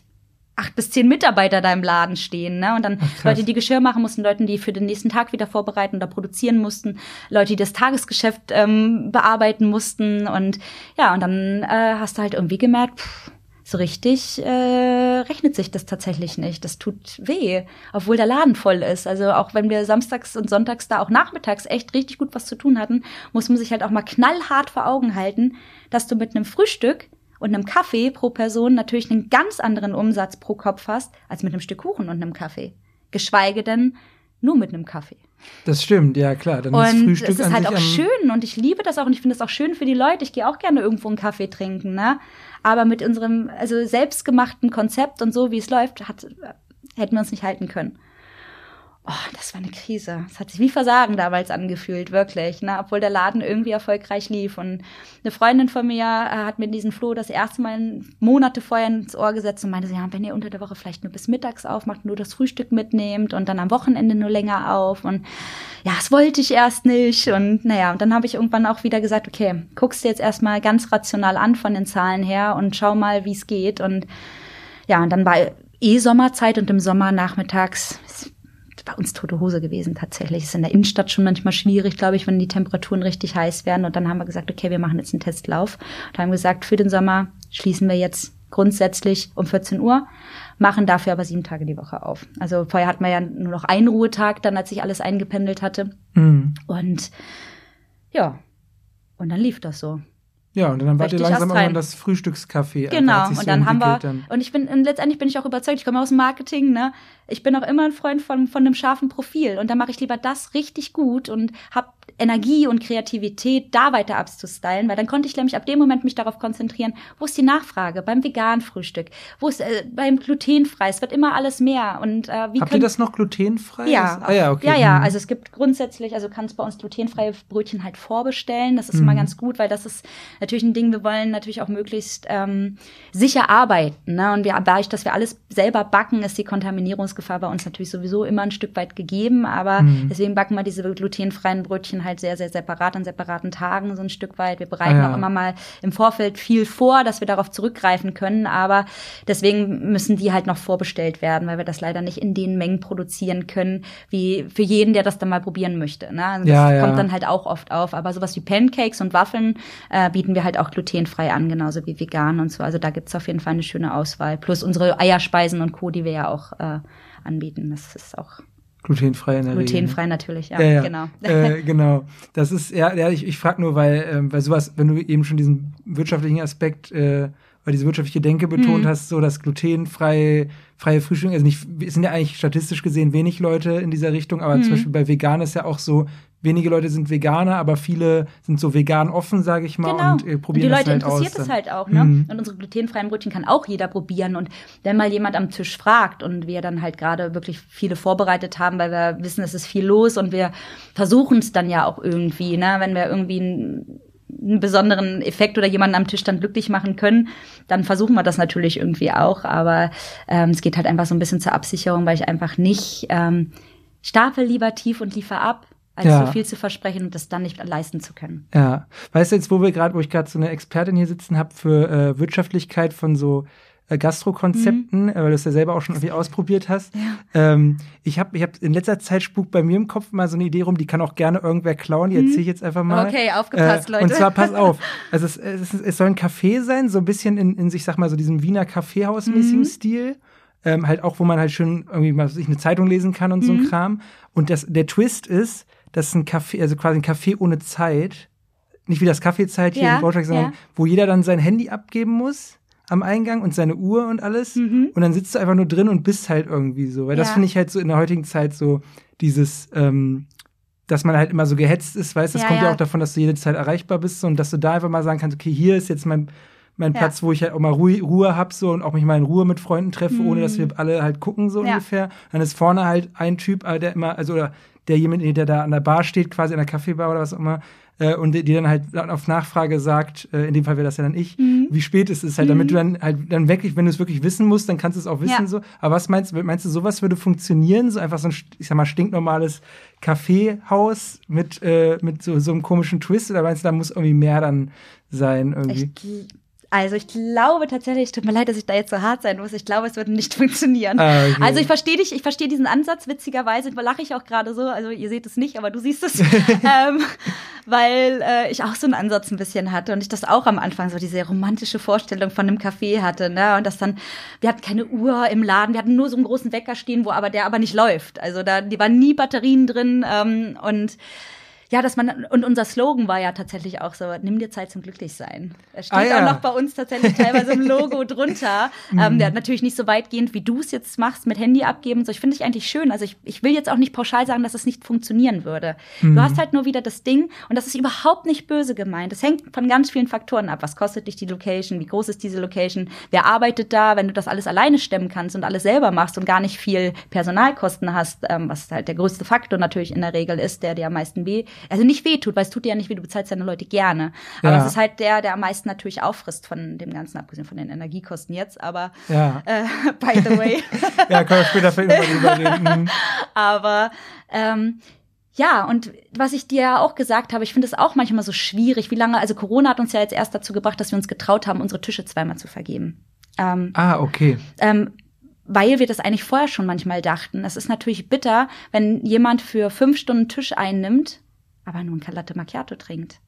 acht bis zehn Mitarbeiter da im Laden stehen, ne? Und dann Ach, Leute, die Geschirr machen mussten, Leute, die für den nächsten Tag wieder vorbereiten oder produzieren mussten, Leute, die das Tagesgeschäft ähm, bearbeiten mussten und ja, und dann äh, hast du halt irgendwie gemerkt, pff, so richtig äh, rechnet sich das tatsächlich nicht. Das tut weh, obwohl der Laden voll ist. Also auch wenn wir samstags und sonntags da auch nachmittags echt richtig gut was zu tun hatten, muss man sich halt auch mal knallhart vor Augen halten, dass du mit einem Frühstück und einem Kaffee pro Person natürlich einen ganz anderen Umsatz pro Kopf hast, als mit einem Stück Kuchen und einem Kaffee. Geschweige denn nur mit einem Kaffee. Das stimmt, ja klar. Dann und ist Frühstück es ist halt auch schön und ich liebe das auch und ich finde es auch schön für die Leute. Ich gehe auch gerne irgendwo einen Kaffee trinken, ne? Aber mit unserem also selbstgemachten Konzept und so wie es läuft, hat, hätten wir uns nicht halten können. Oh, das war eine Krise. Es hat sich wie Versagen damals angefühlt, wirklich, ne? obwohl der Laden irgendwie erfolgreich lief. Und eine Freundin von mir äh, hat mir diesen Floh das erste Mal Monate vorher ins Ohr gesetzt und meinte, ja, wenn ihr unter der Woche vielleicht nur bis mittags aufmacht, nur das Frühstück mitnehmt und dann am Wochenende nur länger auf. Und ja, das wollte ich erst nicht. Und naja, und dann habe ich irgendwann auch wieder gesagt, okay, guckst du jetzt erstmal ganz rational an von den Zahlen her und schau mal, wie es geht. Und ja, und dann war eh Sommerzeit und im Sommer nachmittags bei uns tote Hose gewesen tatsächlich. Es ist in der Innenstadt schon manchmal schwierig, glaube ich, wenn die Temperaturen richtig heiß werden. Und dann haben wir gesagt, okay, wir machen jetzt einen Testlauf. Und haben gesagt, für den Sommer schließen wir jetzt grundsätzlich um 14 Uhr, machen dafür aber sieben Tage die Woche auf. Also vorher hatten wir ja nur noch einen Ruhetag, dann als sich alles eingependelt hatte. Mhm. Und ja, und dann lief das so. Ja, und dann wart ihr langsam auch in das Frühstückscafé. Genau, und dann haben wir, dann. und ich bin, und letztendlich bin ich auch überzeugt, ich komme aus dem Marketing, ne? Ich bin auch immer ein Freund von, von einem scharfen Profil und dann mache ich lieber das richtig gut und habe Energie und Kreativität da weiter abzustylen, weil dann konnte ich nämlich ab dem Moment mich darauf konzentrieren, wo ist die Nachfrage beim veganen Frühstück, wo ist äh, beim glutenfrei, es wird immer alles mehr und äh, wie Habt ihr das noch glutenfrei? Ja, ah, ja, okay. Ja, ja, mhm. also es gibt grundsätzlich, also kannst bei uns glutenfreie Brötchen halt vorbestellen, das ist mhm. immer ganz gut, weil das ist natürlich ein Ding, wir wollen natürlich auch möglichst ähm, sicher arbeiten. Ne? Und wir, dadurch, dass wir alles selber backen, ist die Kontaminierungsgefahr bei uns natürlich sowieso immer ein Stück weit gegeben. Aber mhm. deswegen backen wir diese glutenfreien Brötchen halt sehr, sehr separat an separaten Tagen so ein Stück weit. Wir bereiten ah, ja. auch immer mal im Vorfeld viel vor, dass wir darauf zurückgreifen können. Aber deswegen müssen die halt noch vorbestellt werden, weil wir das leider nicht in den Mengen produzieren können, wie für jeden, der das dann mal probieren möchte. Ne? Also das ja, kommt dann halt auch oft auf. Aber sowas wie Pancakes und Waffeln äh, bieten wir halt auch glutenfrei an, genauso wie vegan und so. Also da gibt's auf jeden Fall eine schöne Auswahl. Plus unsere Eierspeisen und Co., die wir ja auch äh, anbieten. Das ist auch Glutenfrei in der Glutenfrei Regel. natürlich, ja, ja, ja. genau. Äh, genau. Das ist, ja, ja ich, ich frage nur, weil, ähm, weil sowas, wenn du eben schon diesen wirtschaftlichen Aspekt äh, weil diese wirtschaftliche Denke betont mhm. hast, so das glutenfreie freie Frühstück, also nicht, es sind ja eigentlich statistisch gesehen wenig Leute in dieser Richtung, aber mhm. zum Beispiel bei Vegan ist ja auch so, wenige Leute sind Veganer, aber viele sind so vegan offen, sage ich mal, genau. und äh, probieren und die Leute halt interessiert es halt auch, ne? Mhm. Und unsere glutenfreien Brötchen kann auch jeder probieren. Und wenn mal jemand am Tisch fragt und wir dann halt gerade wirklich viele vorbereitet haben, weil wir wissen, es ist viel los und wir versuchen es dann ja auch irgendwie, ne? Wenn wir irgendwie ein einen besonderen Effekt oder jemanden am Tisch dann glücklich machen können, dann versuchen wir das natürlich irgendwie auch. Aber ähm, es geht halt einfach so ein bisschen zur Absicherung, weil ich einfach nicht ähm, stapel lieber tief und liefer ab, als ja. so viel zu versprechen und das dann nicht leisten zu können. Ja, weißt du jetzt, wo wir gerade, wo ich gerade so eine Expertin hier sitzen habe für äh, Wirtschaftlichkeit von so äh, Gastrokonzepten, mhm. weil du es ja selber auch schon irgendwie ausprobiert hast. Ja. Ähm, ich habe ich hab in letzter Zeit spukt bei mir im Kopf mal so eine Idee rum, die kann auch gerne irgendwer klauen, die mhm. erzähle ich jetzt einfach mal. Okay, aufgepasst, äh, Leute. Und zwar, pass [LAUGHS] auf, also es, es, es soll ein Café sein, so ein bisschen in, in sich, sag mal, so diesem Wiener Kaffeehausmäßigen mhm. Stil. Ähm, halt auch, wo man halt schön irgendwie mal sich eine Zeitung lesen kann und so ein mhm. Kram. Und das, der Twist ist, dass ein Café, also quasi ein Café ohne Zeit, nicht wie das Kaffeezeit hier ja, in Braunschweig, sondern ja. wo jeder dann sein Handy abgeben muss am Eingang und seine Uhr und alles. Mhm. Und dann sitzt du einfach nur drin und bist halt irgendwie so. Weil ja. das finde ich halt so in der heutigen Zeit so dieses, ähm, dass man halt immer so gehetzt ist, weißt, das ja, kommt ja. ja. auch davon, dass du jede Zeit erreichbar bist so, und dass du da einfach mal sagen kannst, okay, hier ist jetzt mein, mein. Platz, wo ich halt auch mal Ruhe, Ruhe hab so und auch mich mal in Ruhe mit Freunden treffe, mhm. ohne dass wir alle halt gucken so ungefähr. Dann ist vorne halt ein Typ, äh, der immer, also oder der jemand, der da an der Bar steht, quasi an der Kaffeebar oder was auch immer, äh, und die, die dann halt auf Nachfrage sagt, äh, in dem Fall wäre das ja dann ich, mhm. wie spät ist es halt, damit du dann halt dann wirklich, wenn du es wirklich wissen musst, dann kannst du es auch wissen ja. so. Aber was meinst du, meinst du, sowas würde funktionieren? So einfach so ein, ich sag mal, stinknormales Kaffeehaus mit, äh, mit so, so einem komischen Twist oder meinst du, da muss irgendwie mehr dann sein irgendwie? Ich also ich glaube tatsächlich, tut mir leid, dass ich da jetzt so hart sein muss. Ich glaube, es würde nicht [LAUGHS] funktionieren. Ah, okay. Also ich verstehe dich, ich verstehe diesen Ansatz. Witzigerweise lache ich auch gerade so. Also ihr seht es nicht, aber du siehst es, [LAUGHS] ähm, weil äh, ich auch so einen Ansatz ein bisschen hatte und ich das auch am Anfang so diese romantische Vorstellung von einem Café hatte. Ne? Und das dann, wir hatten keine Uhr im Laden, wir hatten nur so einen großen Wecker stehen, wo aber der aber nicht läuft. Also da, die waren nie Batterien drin ähm, und ja, dass man, und unser Slogan war ja tatsächlich auch so, nimm dir Zeit zum Glücklichsein. Es steht ah, ja. auch noch bei uns tatsächlich teilweise im Logo [LAUGHS] drunter. ähm, der hat natürlich nicht so weitgehend, wie du es jetzt machst, mit Handy abgeben. So, ich finde ich eigentlich schön. Also ich, ich will jetzt auch nicht pauschal sagen, dass es nicht funktionieren würde. Mhm. Du hast halt nur wieder das Ding, und das ist überhaupt nicht böse gemeint. Das hängt von ganz vielen Faktoren ab. Was kostet dich die Location? Wie groß ist diese Location? Wer arbeitet da? Wenn du das alles alleine stemmen kannst und alles selber machst und gar nicht viel Personalkosten hast, ähm, was halt der größte Faktor natürlich in der Regel ist, der dir am meisten weh also nicht weh tut, weil es tut dir ja nicht weh, du bezahlst deine Leute gerne. Aber ja. es ist halt der, der am meisten natürlich auffrisst von dem Ganzen, abgesehen von den Energiekosten jetzt, aber ja. äh, [LAUGHS] by the way. [LAUGHS] ja, können wir später vielleicht mal überreden. Mhm. [LAUGHS] aber ähm, ja, und was ich dir ja auch gesagt habe, ich finde es auch manchmal so schwierig, wie lange, also Corona hat uns ja jetzt erst dazu gebracht, dass wir uns getraut haben, unsere Tische zweimal zu vergeben. Ähm, ah, okay. Ähm, weil wir das eigentlich vorher schon manchmal dachten. Es ist natürlich bitter, wenn jemand für fünf Stunden Tisch einnimmt aber nur ein Latte Macchiato trinkt.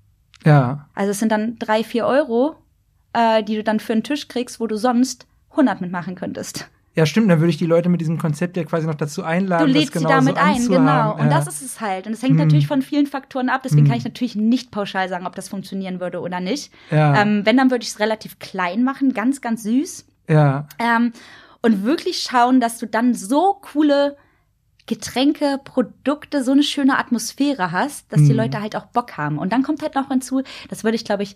Ja. Also es sind dann drei, vier Euro, äh, die du dann für einen Tisch kriegst, wo du sonst 100 mitmachen könntest. Ja, stimmt, dann würde ich die Leute mit diesem Konzept ja quasi noch dazu einladen. Du lädst sie damit ein, genau. Und das ist es halt. Und es hängt hm. natürlich von vielen Faktoren ab. Deswegen hm. kann ich natürlich nicht pauschal sagen, ob das funktionieren würde oder nicht. Ja. Ähm, wenn, dann würde ich es relativ klein machen, ganz, ganz süß. Ja. Ähm, und wirklich schauen, dass du dann so coole Getränke, Produkte, so eine schöne Atmosphäre hast, dass die mhm. Leute halt auch Bock haben. Und dann kommt halt noch hinzu, das würde ich, glaube ich,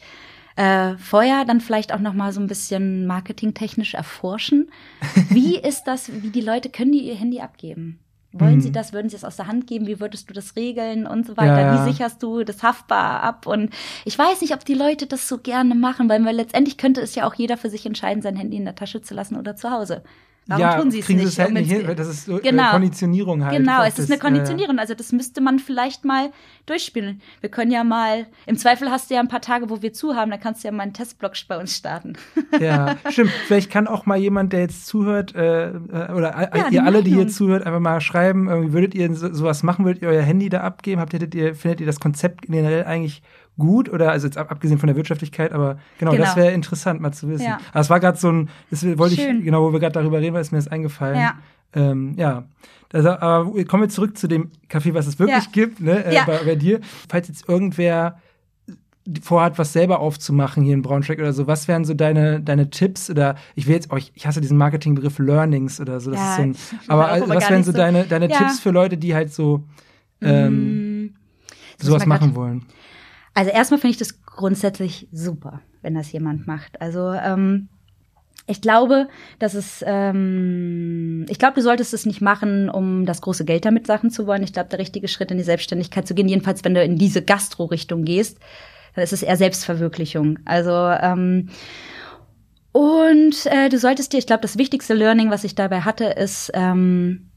äh, vorher dann vielleicht auch noch mal so ein bisschen marketingtechnisch erforschen. [LAUGHS] Wie ist das, wie die Leute, können die ihr Handy abgeben? Wollen Mhm. sie das? Würden sie es aus der Hand geben? Wie würdest du das regeln und so weiter? Ja, ja. Wie sicherst du das haftbar ab? Und ich weiß nicht, ob die Leute das so gerne machen, weil, weil letztendlich könnte es ja auch jeder für sich entscheiden, sein Handy in der Tasche zu lassen oder zu Hause. Warum ja, tun sie es nicht? es halt um nicht hin, das ist so Genau. äh, Konditionierung halt. Genau, es ist eine Konditionierung. Also das müsste man vielleicht mal durchspielen. Wir können ja mal, im Zweifel hast du ja ein paar Tage, wo wir zu haben, dann kannst du ja mal einen Testblock bei uns starten. Ja, [LAUGHS] stimmt. Vielleicht kann auch mal jemand, der jetzt zuhört, äh, äh, oder Ja, ihr alle, die hier zuhört, einfach mal schreiben, würdet ihr so, sowas machen, würdet ihr euer Handy da abgeben? Habt hättet ihr, findet ihr das Konzept generell eigentlich gut oder also jetzt ab, abgesehen von der Wirtschaftlichkeit, aber genau, das Genau. wäre interessant mal zu wissen. Ja. Aber es war gerade so ein, das wollte ich, genau, wo wir gerade darüber reden, weil ist mir das eingefallen. Ja. Ähm, ja. Also, aber kommen wir zurück zu dem Café, was es wirklich Ja. gibt, ne, äh, Ja. bei, bei dir. Falls jetzt irgendwer vorhat, was selber aufzumachen hier in Braunschweig oder so, was wären so deine, deine Tipps oder ich will jetzt, oh, ich, hasse diesen Marketingbegriff Learnings oder so, das Ja, ist so ein, aber was wären so so. deine, deine Ja. Tipps für Leute, die halt so ähm, Mm. sowas machen wollen? Also erstmal finde ich das grundsätzlich super, wenn das jemand macht. Also ähm, ich glaube, dass es, ähm, ich glaube, du solltest es nicht machen, um das große Geld damit Sachen zu wollen. Ich glaube, der richtige Schritt in die Selbstständigkeit zu gehen, jedenfalls wenn du in diese Gastro-Richtung gehst, dann ist es eher Selbstverwirklichung. Also ähm, und äh, du solltest dir, ich glaube, das wichtigste Learning, was ich dabei hatte, ist, ähm,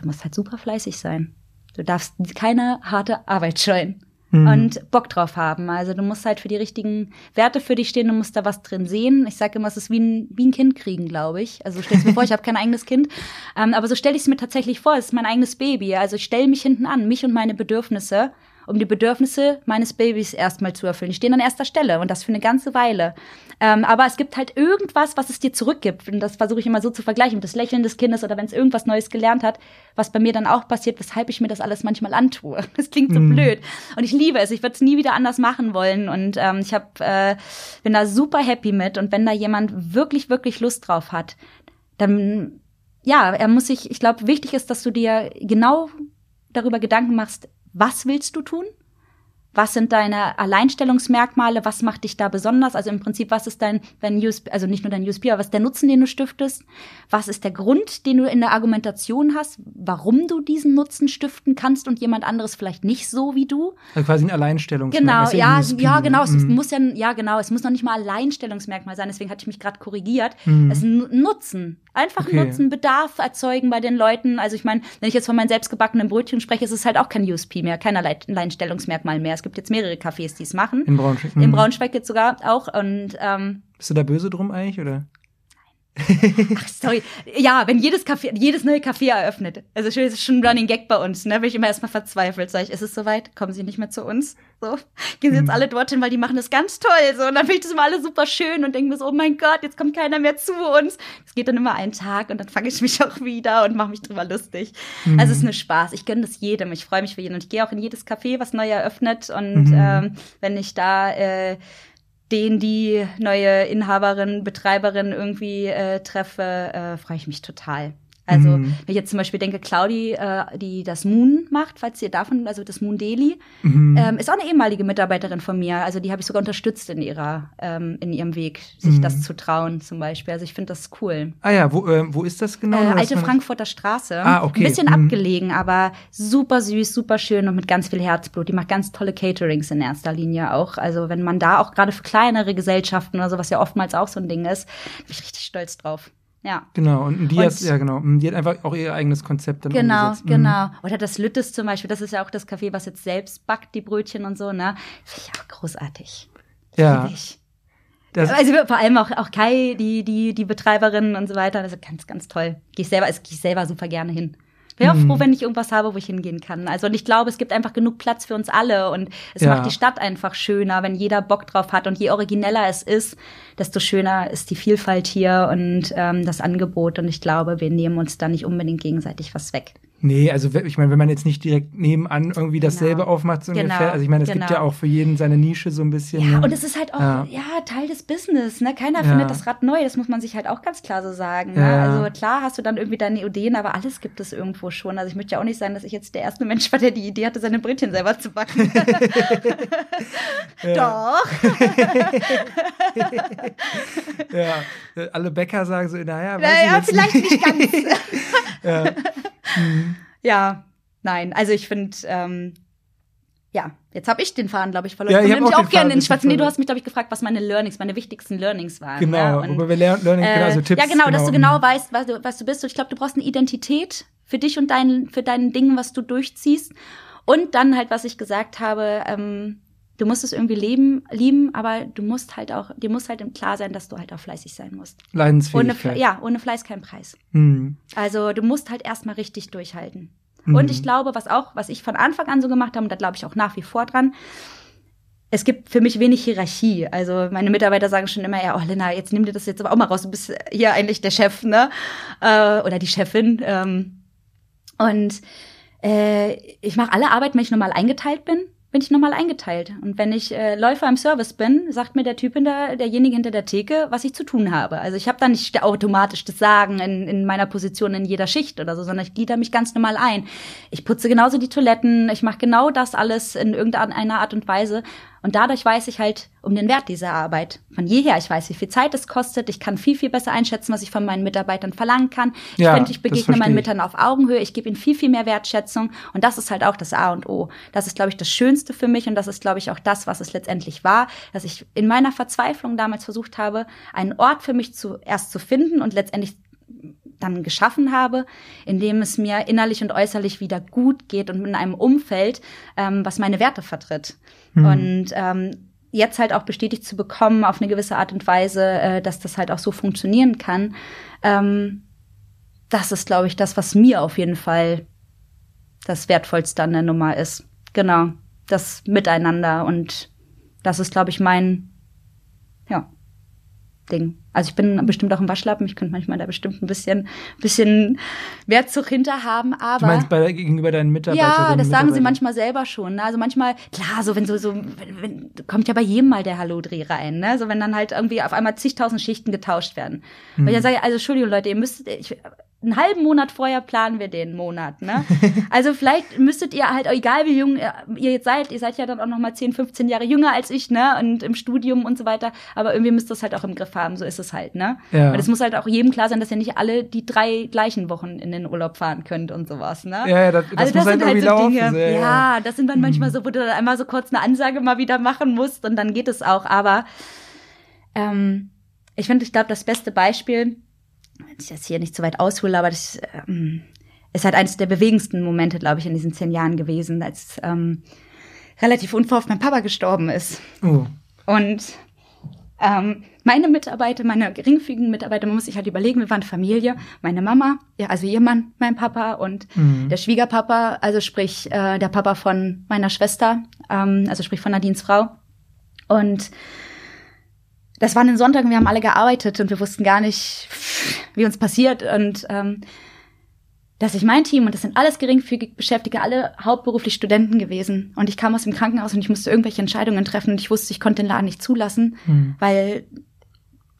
du musst halt super fleißig sein. Du darfst keine harte Arbeit [LAUGHS] scheuen Mhm. und Bock drauf haben. Also du musst halt für die richtigen Werte für dich stehen, du musst da was drin sehen. Ich sage immer, es ist wie ein, wie ein Kind kriegen, glaube ich. Also stell's mir vor, ich habe kein eigenes Kind, ähm, aber so stelle ich es mir tatsächlich vor. Es ist mein eigenes Baby. Also ich stelle mich hinten an, mich und meine Bedürfnisse, um die Bedürfnisse meines Babys erstmal zu erfüllen. Die stehen an erster Stelle und das für eine ganze Weile. Ähm, aber es gibt halt irgendwas, was es dir zurückgibt. Und das versuche ich immer so zu vergleichen mit das Lächeln des Kindes oder wenn es irgendwas Neues gelernt hat, was bei mir dann auch passiert, weshalb ich mir das alles manchmal antue. [LAUGHS] Das klingt so Mhm. blöd. Und ich liebe es. Ich würde es nie wieder anders machen wollen. Und ähm, ich hab, äh, bin da super happy mit. Und wenn da jemand wirklich, wirklich Lust drauf hat, dann ja, er muss sich, ich glaube, wichtig ist, dass du dir genau darüber Gedanken machst, was willst du tun? Was sind deine Alleinstellungsmerkmale? Was macht dich da besonders? Also im Prinzip, was ist dein, dein USP, also nicht nur dein USP, aber was ist der Nutzen, den du stiftest? Was ist der Grund, den du in der Argumentation hast, warum du diesen Nutzen stiften kannst und jemand anderes vielleicht nicht so wie du? Also quasi ein Alleinstellungsmerkmal. Genau, ja, ja, ne? genau. Es Mhm. muss ja, ja, genau. Es muss noch nicht mal Alleinstellungsmerkmal sein. Deswegen hatte ich mich gerade korrigiert. Mhm. Es ist ein Nutzen. Einfach Okay. Nutzen, Bedarf erzeugen bei den Leuten. Also ich meine, wenn ich jetzt von meinen selbstgebackenen Brötchen spreche, ist es halt auch kein USP mehr, kein Allein- Alleinstellungsmerkmal mehr. Es gibt jetzt mehrere Cafés, die es machen. In Braunschweig. In Mhm. Braunschweig jetzt sogar auch. Und ähm, Bist du da böse drum eigentlich, oder? [LAUGHS] Ach, sorry. Ja, wenn jedes Café, jedes neue Café eröffnet. Also schon- das ist schon ein Running Gag bei uns, ne? Bin ich immer erstmal verzweifelt. Sag ich, ist es soweit? Kommen Sie nicht mehr zu uns? So. Gehen Sie jetzt Mhm. alle dorthin, weil die machen das ganz toll. So. Und dann finde ich das immer alle super schön und denke mir so, oh mein Gott, jetzt kommt keiner mehr zu uns. Es geht dann immer einen Tag und dann fange ich mich [LAUGHS] auch wieder und mache mich drüber lustig. Mhm. Also es ist nur Spaß. Ich gönne das jedem. Ich freue mich für jeden. Und ich gehe auch in jedes Café, was neu eröffnet. Und Mhm. ähm, wenn ich da äh, den die neue Inhaberin, Betreiberin irgendwie äh, treffe, äh, freue ich mich total. Also, Mhm. wenn ich jetzt zum Beispiel denke, Claudi, äh, die das Moon macht, falls ihr davon, also das Moon Daily, Mhm. ähm, ist auch eine ehemalige Mitarbeiterin von mir. Also die habe ich sogar unterstützt in ihrer, ähm, in ihrem Weg, sich Mhm. das zu trauen, zum Beispiel. Also ich finde das cool. ah ja, wo, äh, wo ist das genau? Äh, alte Frankfurter Straße. Ah, okay. Ein bisschen Mhm. abgelegen, aber super süß, super schön und mit ganz viel Herzblut. Die macht ganz tolle Caterings in erster Linie auch. Also wenn man da auch gerade für kleinere Gesellschaften oder so, was ja oftmals auch so ein Ding ist, bin ich richtig stolz drauf. Ja. Genau, und die Und- hat, ja genau, die hat einfach auch ihr eigenes Konzept dann Genau, umgesetzt. Mhm. genau. Oder das Lüttes zum Beispiel, das ist ja auch das Café, was jetzt selbst backt, die Brötchen und so, ne? Finde ich auch großartig. Ja, ich. das, Also vor allem auch, auch Kai, die, die, die Betreiberin und so weiter. Also ganz, ganz toll. Gehe ich selber, also gehe ich selber super gerne hin. Bin auch Mhm. froh, wenn ich irgendwas habe, wo ich hingehen kann. Also und ich glaube, es gibt einfach genug Platz für uns alle und es Ja. macht die Stadt einfach schöner, wenn jeder Bock drauf hat. Und je origineller es ist, desto schöner ist die Vielfalt hier und ähm, das Angebot. Und ich glaube, wir nehmen uns da nicht unbedingt gegenseitig was weg. Nee, also ich meine, wenn man jetzt nicht direkt nebenan irgendwie dasselbe Genau. aufmacht, so Genau, ungefähr, also ich meine, es gibt genau. ja auch für jeden seine Nische so ein bisschen. Ja, ne? und es ist halt auch Ja. ja. Teil des Business. Ne? Keiner Ja. findet das Rad neu. Das muss man sich halt auch ganz klar so sagen. Ne? Also klar hast du dann irgendwie deine Ideen, aber alles gibt es irgendwo schon. Also ich möchte ja auch nicht sagen, dass ich jetzt der erste Mensch war, der die Idee hatte, seine Brötchen selber zu backen. [LAUGHS] Doch. [LAUGHS] ja, alle Bäcker sagen so, naja, Naja, vielleicht nicht ganz. [LAUGHS] ja. Mhm. [LAUGHS] Ja, nein. Also ich finde, ähm, ja, jetzt habe ich den Faden, glaube ich, verloren. Ja, ich ich hab nämlich auch auch den gerne Faden in Schwarz. Nee, du hast mich, glaube ich, gefragt, was meine Learnings, meine wichtigsten Learnings waren. Genau, Ja, und, wir lernen, Learning, genau, also äh, Tipps. ja, genau, dass du genau mhm. weißt, was du, was du bist. Und ich glaube, du brauchst eine Identität für dich und dein, für dein Ding, was du durchziehst. Und dann halt, was ich gesagt habe, ähm, du musst es irgendwie leben, lieben, aber du musst halt auch, dir muss halt im klar sein, dass du halt auch fleißig sein musst. Ohne, Leidensfähigkeit. Fle ja, ohne Fleiß kein Preis. Mhm. Also du musst halt erstmal richtig durchhalten. Mhm. Und ich glaube, was auch, was ich von Anfang an so gemacht habe, und da glaube ich auch nach wie vor dran, es gibt für mich wenig Hierarchie. Also meine Mitarbeiter sagen schon immer, ja, oh Lena, jetzt nimm dir das jetzt aber auch mal raus. Du bist hier eigentlich der Chef, ne? Äh, oder die Chefin. Ähm, und äh, ich mache alle Arbeit, wenn ich normal eingeteilt bin, bin ich normal eingeteilt. Und wenn ich äh, Läufer im Service bin, sagt mir der Typ hinter, derjenige hinter der Theke, was ich zu tun habe. Also ich habe da nicht automatisch das Sagen in, in meiner Position in jeder Schicht oder so, sondern ich glieder mich ganz normal ein. Ich putze genauso die Toiletten, ich mache genau das alles in irgendeiner Art und Weise. Und dadurch weiß ich halt um den Wert dieser Arbeit. Von jeher, ich weiß, wie viel Zeit es kostet. Ich kann viel, viel besser einschätzen, was ich von meinen Mitarbeitern verlangen kann. Ich Ja, finde, ich begegne meinen. Mitarbeitern auf Augenhöhe. Ich gebe ihnen viel, viel mehr Wertschätzung. Und das ist halt auch das A und O. Das ist, glaube ich, das Schönste für mich. Und das ist, glaube ich, auch das, was es letztendlich war, dass ich in meiner Verzweiflung damals versucht habe, einen Ort für mich zuerst zu finden und letztendlich dann geschaffen habe, in dem es mir innerlich und äußerlich wieder gut geht und in einem Umfeld, ähm, was meine Werte vertritt. Mhm. Und ähm, jetzt halt auch bestätigt zu bekommen auf eine gewisse Art und Weise, äh, dass das halt auch so funktionieren kann, ähm, das ist, glaube ich, das, was mir auf jeden Fall das Wertvollste an der Nummer ist. Genau, das Miteinander und das ist, glaube ich, mein, ja, Ding. Also ich bin bestimmt auch ein Waschlappen. Ich könnte manchmal da bestimmt ein bisschen, bisschen Wertzug hinter haben, aber. Du meinst bei, gegenüber deinen Mitarbeiterinnen Ja, das sagen sie Mitarbeitern? manchmal selber schon. Ne? Also manchmal, klar, so wenn so, so wenn, wenn, kommt ja bei jedem mal der Hallo-Dreh rein, ne? So wenn dann halt irgendwie auf einmal zigtausend Schichten getauscht werden. Hm. Weil ich sage, also Entschuldigung, Leute, ihr müsst, ich, einen halben Monat vorher planen wir den Monat, ne? [LAUGHS] Also vielleicht müsstet ihr halt, egal wie jung ihr ihr jetzt seid, ihr seid ja dann auch noch mal 10, 15 Jahre jünger als ich, ne? Und im Studium und so weiter. Aber irgendwie müsst ihr das halt auch im Griff haben, so ist es halt, ne? Ja. Und es muss halt auch jedem klar sein, dass ihr nicht alle die drei gleichen Wochen in den Urlaub fahren könnt und sowas, ne? Ja, ja, das, das Also muss das halt sind halt so laufen. Dinge. so, ja, das sind dann manchmal so, wo du dann einmal so kurz eine Ansage mal wieder machen musst und dann geht es auch. Aber ähm, ich finde, ich glaube, das beste Beispiel, wenn ich jetzt hier nicht zu weit aushole, aber das ähm, ist halt eines der bewegendsten Momente, glaube ich, in diesen zehn Jahren gewesen, als ähm, relativ unverhofft mein Papa gestorben ist. Oh. Und ähm, meine Mitarbeiter, meine geringfügigen Mitarbeiter, man muss sich halt überlegen, wir waren Familie. Meine Mama, ja, also ihr Mann, mein Papa und Mhm. der Schwiegerpapa, also sprich äh, der Papa von meiner Schwester, ähm, also sprich von Nadines Frau. Und das war ein Sonntag, und wir haben alle gearbeitet und wir wussten gar nicht, wie uns passiert. Und ähm, dass ich mein Team, und das sind alles geringfügig Beschäftigte, alle hauptberuflich Studenten gewesen. Und ich kam aus dem Krankenhaus und ich musste irgendwelche Entscheidungen treffen und ich wusste, ich konnte den Laden nicht zulassen, Hm. weil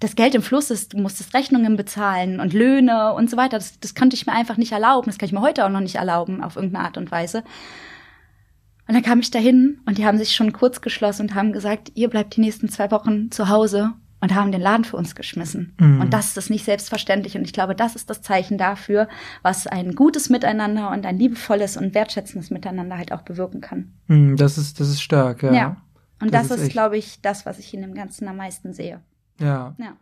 das Geld im Fluss ist, du musstest Rechnungen bezahlen und Löhne und so weiter. Das, das konnte ich mir einfach nicht erlauben. Das kann ich mir heute auch noch nicht erlauben, auf irgendeine Art und Weise. Und dann kam ich dahin und die haben sich schon kurz geschlossen und haben gesagt, ihr bleibt die nächsten zwei Wochen zu Hause und haben den Laden für uns geschmissen. Mhm. Und das ist nicht selbstverständlich. Und ich glaube, das ist das Zeichen dafür, was ein gutes Miteinander und ein liebevolles und wertschätzendes Miteinander halt auch bewirken kann. Hm, Das ist, das ist stark, ja. Ja. Und Das das, ist ist, glaube ich, das, was ich in dem Ganzen am meisten sehe. Ja, Ja.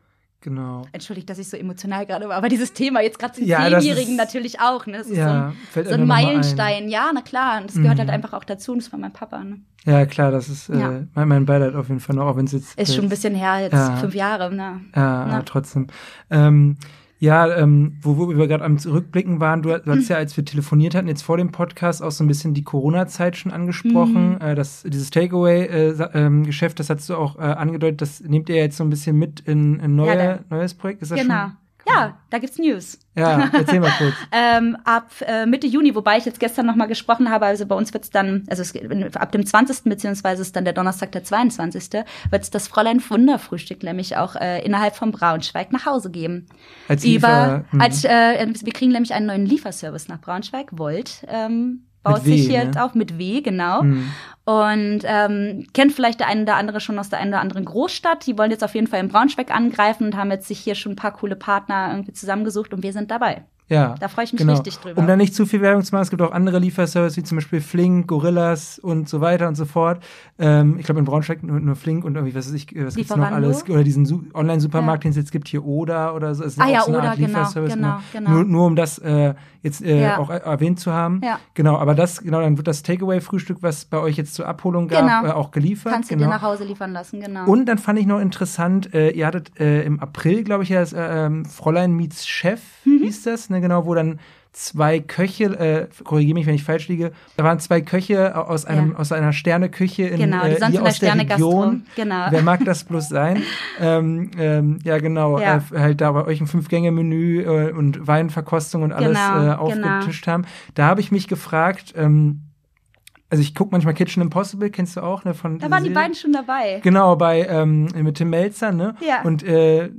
genau. Entschuldigt, dass ich so emotional gerade war, aber dieses Thema jetzt gerade zum Ja, Zehnjährigen natürlich auch. Ne? Das ist Ja, so ein, so ein mal ein. Meilenstein. Ja, na klar. Und das gehört Mhm. halt einfach auch dazu. Und das war mein Papa. Ne? Ja, klar, das ist äh, Ja. mein, mein Beileid auf jeden Fall noch, auch wenn es jetzt. Ist schon ein bisschen her, jetzt Ja. fünf Jahre. Ne? Ja, Na. aber trotzdem. Ähm, ja, ähm, wo, wo wir gerade am Zurückblicken waren, du, du hast ja, als wir telefoniert hatten, jetzt vor dem Podcast auch so ein bisschen die Corona-Zeit schon angesprochen. Mhm. Äh, das, dieses Takeaway-Geschäft, das hast du auch äh, angedeutet, das nehmt ihr jetzt so ein bisschen mit in ein neue, Ja, neues Projekt. Ist das Genau. schon? Ja, da gibt's News. Ja, erzähl mal kurz. [LAUGHS] Ähm, ab äh, Mitte Juni, wobei ich jetzt gestern noch mal gesprochen habe, also bei uns wird's dann, also es, ab dem 20. beziehungsweise ist dann der Donnerstag, der 22. wird's das Fräulein Wunderfrühstück nämlich auch äh, innerhalb von Braunschweig nach Hause geben. Als Über, Liefer- hm. als, äh, wir kriegen nämlich einen neuen Lieferservice nach Braunschweig, Volt. Ähm, baut W, sich hier ne? jetzt auf mit W, genau. Hm. Und ähm, kennt vielleicht der eine oder andere schon aus der einen oder anderen Großstadt. Die wollen jetzt auf jeden Fall in Braunschweig angreifen und haben jetzt sich hier schon ein paar coole Partner irgendwie zusammengesucht und wir sind dabei. Ja. Da freue ich mich genau. richtig drüber. Um da nicht zu viel Werbung zu machen, es gibt auch andere Lieferservices, wie zum Beispiel Flink, Gorillas und so weiter und so fort. Ähm, ich glaube in Braunschweig nur, nur Flink und irgendwie, was weiß ich, was gibt's noch Lieferando? alles? Oder diesen Su Online-Supermarkt, den es jetzt gibt, hier Oda oder so. Es ist Ah auch ja, so eine Oda, Art genau, Lieferservice, genau, genau. Nur, nur um das äh, jetzt äh, Ja. auch äh, erwähnt zu haben. Ja. Genau, aber das, genau, dann wird das Takeaway-Frühstück, was bei euch jetzt zur Abholung gab, Genau. äh, auch geliefert. Kannst du genau. dir nach Hause liefern lassen, genau. Und dann fand ich noch interessant, äh, ihr hattet äh, im April, glaube ich, ja, das äh, ähm, Fräulein meets Chef, Mhm. hieß das, ne, genau, wo dann zwei Köche, äh, korrigiere mich, wenn ich falsch liege, da waren zwei Köche aus einem Ja. aus einer Sterneküche in Genau, die äh, hier in der aus der Sterne-Gastro. Region. Genau. Wer mag das bloß sein? [LAUGHS] ähm, ähm, ja, genau, Ja. Äh, halt da bei euch ein Fünf-Gänge-Menü äh, und Weinverkostung und alles Genau, äh, aufgetischt haben. Da habe ich mich gefragt, ähm, also ich gucke manchmal Kitchen Impossible, kennst du auch, ne? Von da waren die beiden schon dabei. Genau, bei ähm, mit Tim Melzer, ne? Ja. Und äh,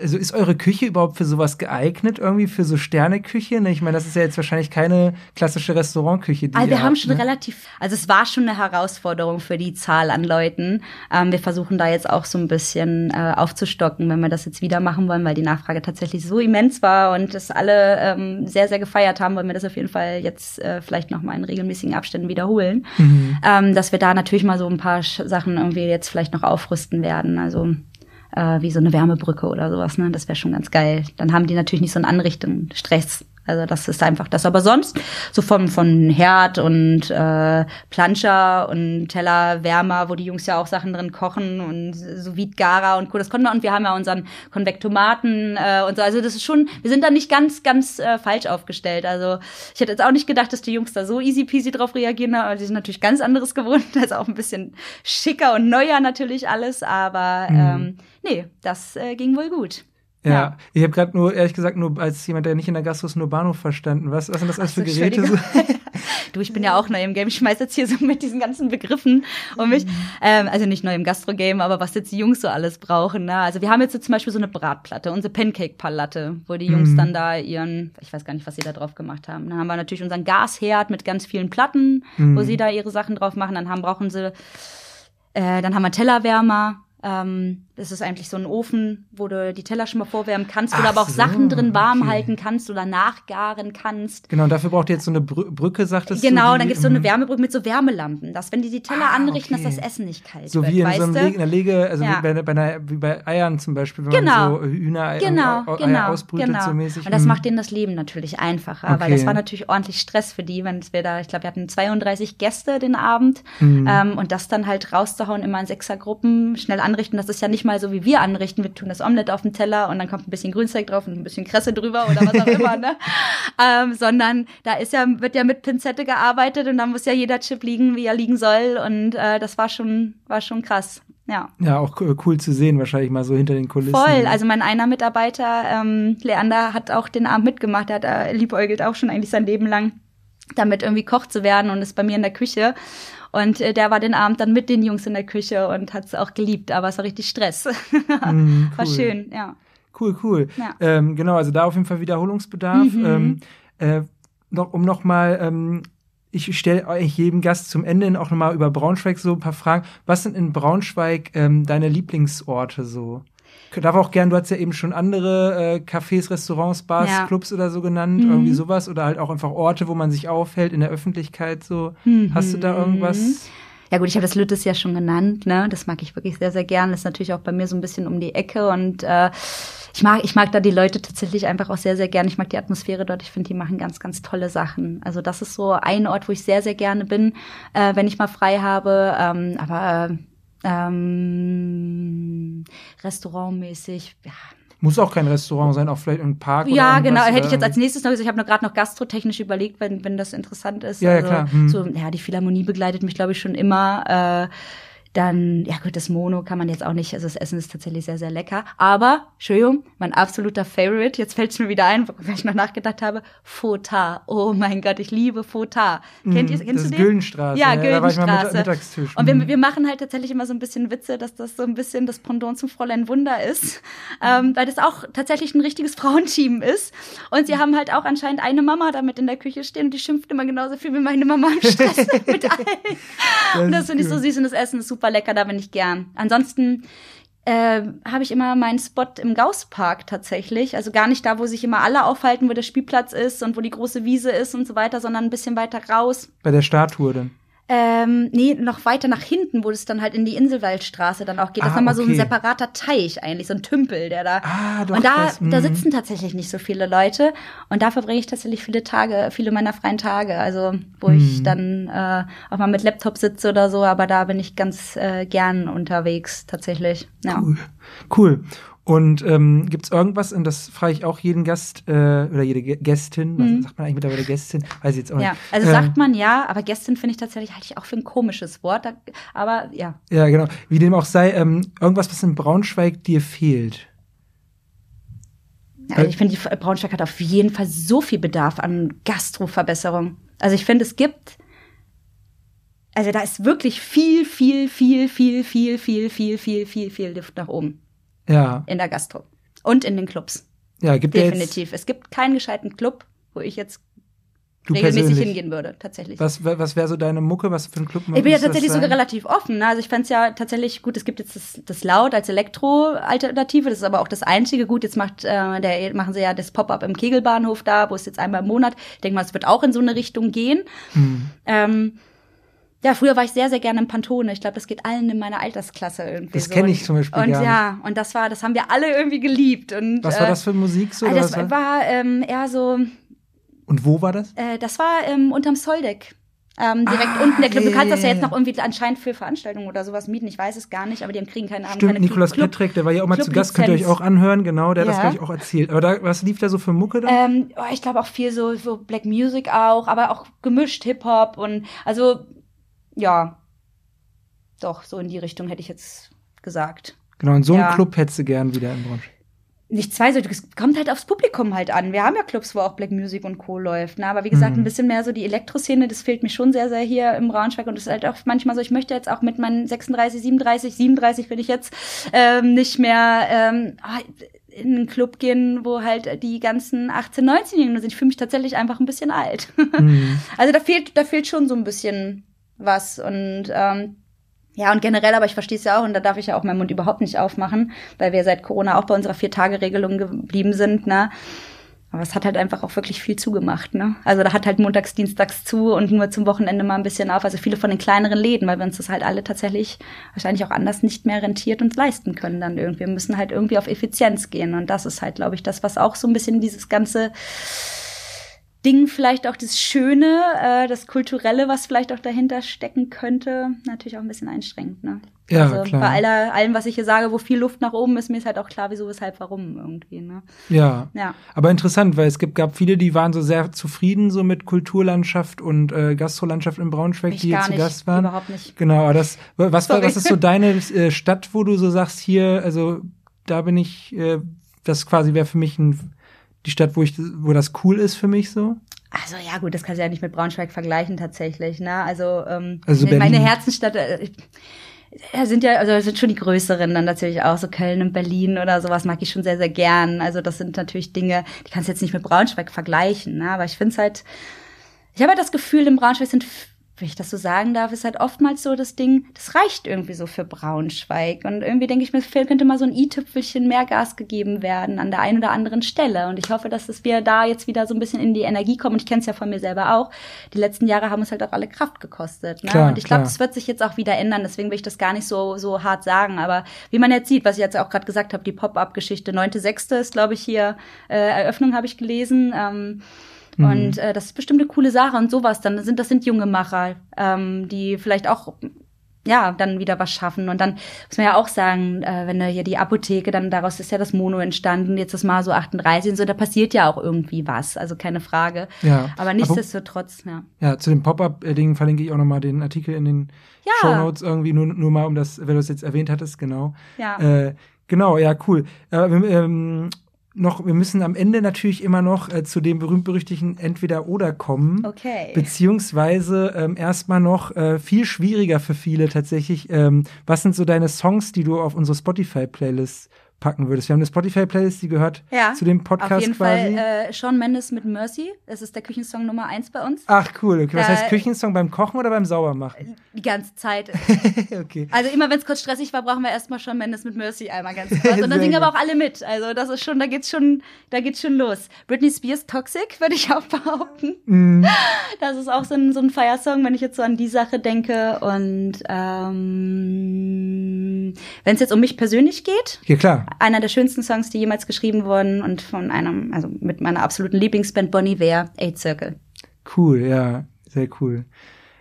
also ist eure Küche überhaupt für sowas geeignet, irgendwie für so Sterneküche? Ne? Ich meine, das ist ja jetzt wahrscheinlich keine klassische Restaurantküche, die Also wir haben habt, schon ne? relativ, also es war schon eine Herausforderung für die Zahl an Leuten. Ähm, wir versuchen da jetzt auch so ein bisschen äh, aufzustocken, wenn wir das jetzt wieder machen wollen, weil die Nachfrage tatsächlich so immens war und das alle ähm, sehr, sehr gefeiert haben, wollen wir das auf jeden Fall jetzt äh, vielleicht noch mal in regelmäßigen Abständen wiederholen. Mhm. Ähm, dass wir da natürlich mal so ein paar Sachen irgendwie jetzt vielleicht noch aufrüsten werden. Also äh, wie so eine Wärmebrücke oder sowas, ne? Das wäre schon ganz geil. Dann haben die natürlich nicht so einen Anrichten-Stress. Also das ist einfach das. Aber sonst, so vom von Herd und äh, Planscher und Teller, Wärmer, wo die Jungs ja auch Sachen drin kochen und so wie Gara und Co. Das konnten wir. Und wir haben ja unseren Konvektomaten äh, und so. Also das ist schon, wir sind da nicht ganz, ganz äh, falsch aufgestellt. Also ich hätte jetzt auch nicht gedacht, dass die Jungs da so easy peasy drauf reagieren. Aber die sind natürlich ganz anderes gewohnt. [LAUGHS] Also auch ein bisschen schicker und neuer natürlich alles. Aber ähm, nee, das äh, ging wohl gut. Ja, Ja. ich habe gerade nur, ehrlich gesagt, nur als jemand, der nicht in der Gastro ist, nur Bahnhof verstanden. Was, was sind das alles für Geräte? So? [LAUGHS] [LAUGHS] Du, ich bin ja auch neu im Game. Ich schmeiß jetzt hier so mit diesen ganzen Begriffen um mich. Ähm, also nicht neu im Gastro-Game, aber was jetzt die Jungs so alles brauchen. Ne? Also wir haben jetzt so zum Beispiel so eine Bratplatte, unsere Pancake-Palatte, wo die Jungs Mhm. dann da ihren, ich weiß gar nicht, was sie da drauf gemacht haben. Dann haben wir natürlich unseren Gasherd mit ganz vielen Platten, wo sie da ihre Sachen drauf machen. Dann haben, brauchen sie, äh, dann haben wir Tellerwärmer. Ähm, das ist eigentlich so ein Ofen, wo du die Teller schon mal vorwärmen kannst, wo Ach du aber auch so, Sachen drin warm okay. halten kannst oder nachgaren kannst. Genau, und dafür braucht ihr jetzt so eine Brü Brücke, sagtest du? Genau, dann gibt's so eine ähm, Wärmebrücke mit so Wärmelampen, dass wenn die die Teller Ah, anrichten, okay. dass das Essen nicht kalt So wird, wie in so einem? Lege, in der Lege, also Ja. wie, bei, bei einer, wie bei Eiern zum Beispiel, wenn Genau. man so Hühnereier Genau, Eier genau, ausbrütet genau. so mäßig. Und das Mhm. macht denen das Leben natürlich einfacher, weil Okay. das war natürlich ordentlich Stress für die, wenn wir da, ich glaube, wir hatten 32 Gäste den Abend Mhm. ähm, und das dann halt rauszuhauen, immer in Sechsergruppen, schnell anrichten, das ist ja nicht mal so, wie wir anrichten, wir tun das Omelette auf den Teller und dann kommt ein bisschen Grünzeug drauf und ein bisschen Kresse drüber oder was auch immer, ne? [LAUGHS] Ähm, sondern da ist ja, wird ja mit Pinzette gearbeitet und dann muss ja jeder Chip liegen, wie er liegen soll und äh, das war schon, war schon krass, ja. Ja, auch co- cool zu sehen, wahrscheinlich mal so hinter den Kulissen. Voll. Also mein einer Mitarbeiter, ähm, Leander, hat auch den Abend mitgemacht. Er hat äh, liebäugelt auch schon eigentlich sein Leben lang, damit irgendwie Koch zu werden und ist bei mir in der Küche. Und äh, der war den Abend dann mit den Jungs in der Küche und hat es auch geliebt, aber es war richtig Stress. [LAUGHS] War cool. schön, ja. Cool, cool. Ja. Ähm, genau, also da auf jeden Fall Wiederholungsbedarf. Mhm. Ähm, äh, noch, um nochmal, ähm, ich stelle euch jedem Gast zum Ende hin auch nochmal über Braunschweig so ein paar Fragen. Was sind in Braunschweig ähm, deine Lieblingsorte so? Darf auch gern, du hast ja eben schon andere äh, Cafés, Restaurants, Bars, Ja. Clubs oder so genannt, Mhm. irgendwie sowas. Oder halt auch einfach Orte, wo man sich aufhält in der Öffentlichkeit so. Mhm. Hast du da irgendwas? Ja gut, ich habe das Lüttes ja schon genannt, ne? Das mag ich wirklich sehr, sehr gern. Das ist natürlich auch bei mir so ein bisschen um die Ecke und äh, ich mag, ich mag da die Leute tatsächlich einfach auch sehr, sehr gern. Ich mag die Atmosphäre dort. Ich finde, die machen ganz, ganz tolle Sachen. Also das ist so ein Ort, wo ich sehr, sehr gerne bin, äh, wenn ich mal frei habe. Ähm, aber ähm, restaurantmäßig, ja, Muss auch kein Restaurant sein, auch vielleicht ein Park ja, genau. Hätte ich oder jetzt als nächstes noch gesagt, ich habe nur gerade noch gastrotechnisch überlegt, wenn, wenn das interessant ist. Ja, ja, also, klar. Hm. So, ja, die Philharmonie begleitet mich, glaube ich, schon immer. Äh, dann, ja gut, das Mono kann man jetzt auch nicht, also das Essen ist tatsächlich sehr, sehr lecker. Aber, Entschuldigung, mein absoluter Favorite, jetzt fällt es mir wieder ein, worüber ich noch nachgedacht habe, Fota. Oh mein Gott, ich liebe Fota. Kennt ihr, kennst das du ist den? Güldenstraße. Ja, ne? Da war ich mal mit, Güldenstraße. Mittagstisch. Und wir, Mhm. wir machen halt tatsächlich immer so ein bisschen Witze, dass das so ein bisschen das Pendant zum Fräulein Wunder ist, ähm, weil das auch tatsächlich ein richtiges Frauenteam ist. Und sie haben halt auch anscheinend eine Mama da mit in der Küche stehen und die schimpft immer genauso viel wie meine Mama im Stress [LAUGHS] mit allen. und das finde ich so süß und das Essen ist super lecker, da bin ich gern. Ansonsten äh, habe ich immer meinen Spot im Gausspark tatsächlich. Also gar nicht da, wo sich immer alle aufhalten, wo der Spielplatz ist und wo die große Wiese ist und so weiter, sondern ein bisschen weiter raus. Bei der Statue dann. Ähm, nee, noch weiter nach hinten, wo es dann halt in die Inselwaldstraße dann auch geht. Das Ah, ist nochmal so ein okay. separater Teich eigentlich, so ein Tümpel, der da. Ah, doch, und da, das, da mhm. sitzen tatsächlich nicht so viele Leute. Und da verbringe ich tatsächlich viele Tage, viele meiner freien Tage. Also, wo ich Mhm. dann äh, auch mal mit Laptop sitze oder so, aber da bin ich ganz äh, gern unterwegs, tatsächlich. Ja. Cool. Cool. Und ähm, gibt's irgendwas, und das frage ich auch jeden Gast äh, oder jede Gä- Gästin, was sagt man eigentlich mittlerweile Gästin? Weiß ich jetzt auch Mhm. Ja, nicht. also Äh, sagt man ja, aber Gästin finde ich tatsächlich, halte ich auch für ein komisches Wort. Da, aber ja. Ja, genau. Wie dem auch sei, ähm, irgendwas, was in Braunschweig dir fehlt. Also ich finde, Braunschweig hat auf jeden Fall so viel Bedarf an Gastroverbesserung. Also ich finde, es gibt, also da ist wirklich viel, viel, viel, viel, viel, viel, viel, viel, viel, viel Luft nach oben Ja, in der Gastro und in den Clubs. ja, gibt jetzt, Definitiv. Es gibt keinen gescheiten Club, wo ich jetzt du regelmäßig persönlich. hingehen würde, tatsächlich. Was, wa- was wäre so deine Mucke? Was für ein Club Ich bin ja tatsächlich sogar relativ offen. Ne? Also ich fänd's ja tatsächlich gut, es gibt jetzt das, das Laut als Elektro-Alternative, das ist aber auch das einzige. Gut, jetzt macht, äh, der, machen sie ja das Pop-up im Kegelbahnhof da, wo es jetzt einmal im Monat. Ich denke mal, es wird auch in so eine Richtung gehen. Hm. Ähm, ja, früher war ich sehr, sehr gerne im Pantone. Ich glaube, das geht allen in meiner Altersklasse irgendwie Das so. kenn ich zum Beispiel Und ja, und das war, das haben wir alle irgendwie geliebt. Und, Was war äh, das für Musik so? oder das war? war ähm, eher so, Und wo war das? äh, das war ähm, unterm Soldeck. Ähm, direkt Ah, unten der Club. Du ja, kannst das ja ja, jetzt ja. noch irgendwie anscheinend für Veranstaltungen oder sowas mieten. Ich weiß es gar nicht, aber die kriegen keine haben Stimmt, keine Nikolaus Club. Petrek, der war ja auch mal zu Clublizenz. Gast, könnt ihr euch auch anhören, genau, der hat das, Ja. glaube ich, auch erzählt. Aber da, was lief da so für Mucke da? Ähm, oh, ich glaube auch viel so, so Black Music auch, aber auch gemischt Hip-Hop und also ja, doch, so in die Richtung hätte ich jetzt gesagt. genau, und so einen ja. Club hättest du gern wieder in Braunschweig. Nicht zwei, so, es kommt halt aufs Publikum halt an. Wir haben ja Clubs, wo auch Black Music und Co. läuft. Ne? Aber wie gesagt, Mhm. ein bisschen mehr so die Elektroszene, das fehlt mir schon sehr, sehr hier im Braunschweig. Und es ist halt auch manchmal so, ich möchte jetzt auch mit meinen 36, 37, 37 bin ich jetzt, ähm, nicht mehr ähm, ah, in einen Club gehen, wo halt die ganzen 18-, 19-Jährigen sind. Ich fühle mich tatsächlich einfach ein bisschen alt. [LAUGHS] Mhm. Also da fehlt, da fehlt schon so ein bisschen was. Und ähm, ja, und generell, aber ich verstehe es ja auch, und da darf ich ja auch meinen Mund überhaupt nicht aufmachen, weil wir seit Corona auch bei unserer Vier-Tage-Regelung geblieben sind, ne? Aber es hat halt einfach auch wirklich viel zugemacht, ne? Also da hat halt montags, dienstags zu und nur zum Wochenende mal ein bisschen auf. Also viele von den kleineren Läden, weil wir uns das halt alle tatsächlich wahrscheinlich auch anders nicht mehr rentiert und leisten können dann irgendwie. Wir müssen halt irgendwie auf Effizienz gehen. Und das ist halt, glaube ich, das, was auch so ein bisschen dieses ganze Ding vielleicht auch das Schöne, äh, das Kulturelle, was vielleicht auch dahinter stecken könnte, natürlich auch ein bisschen einschränkt. Ne? Ja, also klar. bei aller, allem, was ich hier sage, wo viel Luft nach oben ist, mir ist halt auch klar, wieso, weshalb, warum irgendwie. Ne? Ja. Ja. Aber interessant, weil es gibt, gab viele, die waren so sehr zufrieden so mit Kulturlandschaft und äh, Gastrolandschaft in Braunschweig, Ich die hier zu nicht, Gast waren. überhaupt nicht. Genau, aber das, was, war, Sorry. was ist so deine äh, Stadt, wo du so sagst, hier, also da bin ich, äh, das quasi wäre für mich ein, die Stadt, wo ich, wo das cool ist für mich so? Also ja gut, das kannst du ja nicht mit Braunschweig vergleichen tatsächlich. Ne? Also, ähm, Also meine Berlin. Herzensstadt äh, sind ja, also das sind schon die größeren dann natürlich auch, so Köln und Berlin oder sowas mag ich schon sehr, sehr gern. Also das sind natürlich Dinge, die kannst du jetzt nicht mit Braunschweig vergleichen. Ne? Aber ich finde es halt, ich habe halt das Gefühl, in Braunschweig sind, wenn ich das so sagen darf, ist halt oftmals so das Ding, das reicht irgendwie so für Braunschweig. Und irgendwie denke ich mir, es könnte mal so ein i-Tüpfelchen mehr Gas gegeben werden an der einen oder anderen Stelle. Und ich hoffe, dass es wir da jetzt wieder so ein bisschen in die Energie kommen. Und ich kenne es ja von mir selber auch. Die letzten Jahre haben uns halt auch alle Kraft gekostet. Ne? Klar, und ich glaube, das wird sich jetzt auch wieder ändern. Deswegen will ich das gar nicht so, so hart sagen. Aber wie man jetzt sieht, was ich jetzt auch gerade gesagt habe, die Pop-up-Geschichte, 9.6. ist, glaube ich, hier äh, Eröffnung habe ich gelesen. Ähm, Mhm. und äh, das ist bestimmt eine coole Sache und sowas. Dann sind das sind junge Macher, ähm, die vielleicht auch ja dann wieder was schaffen. Und dann muss man ja auch sagen, äh, wenn da hier die Apotheke, dann daraus ist ja das Mono entstanden, jetzt das Maso 38 und so, da passiert ja auch irgendwie was. Also keine Frage. Ja. Aber nichtsdestotrotz, ja. Ja, zu dem Pop-Up-Ding verlinke ich auch nochmal den Artikel in den Ja. Show Notes irgendwie, nur, nur mal, um das, wenn du es jetzt erwähnt hattest, genau. Ja. Äh, genau, ja, cool. Äh, ähm, noch, wir müssen am Ende natürlich immer noch äh, zu dem berühmt-berüchtigten Entweder-Oder kommen. Okay. Beziehungsweise ähm, erstmal noch äh, viel schwieriger für viele tatsächlich. Ähm, was sind so deine Songs, die du auf unsere Spotify-Playlist packen würdest. Wir haben eine Spotify-Playlist, die gehört Ja, zu dem Podcast Auf jeden quasi. Fall äh, Sean Mendes mit Mercy. Das ist der Küchensong Nummer eins bei uns. Ach cool, okay. Was Da- heißt Küchensong beim Kochen oder beim Saubermachen? Die ganze Zeit. [LAUGHS] okay. Also immer wenn es kurz stressig war, brauchen wir erstmal Sean Mendes mit Mercy einmal ganz kurz. [LAUGHS] Und dann singen aber auch alle mit. Also das ist schon, da geht's schon, da geht's schon los. Britney Spears Toxic, würde ich auch behaupten. Mm, [LAUGHS] Das ist auch so ein, so ein Feiersong, wenn ich jetzt so an die Sache denke. Und ähm, wenn es jetzt um mich persönlich geht, ja klar. einer der schönsten Songs, die jemals geschrieben wurden und von einem, also mit meiner absoluten Lieblingsband Bonnie Ware, Eight Circle. Cool, ja, sehr cool.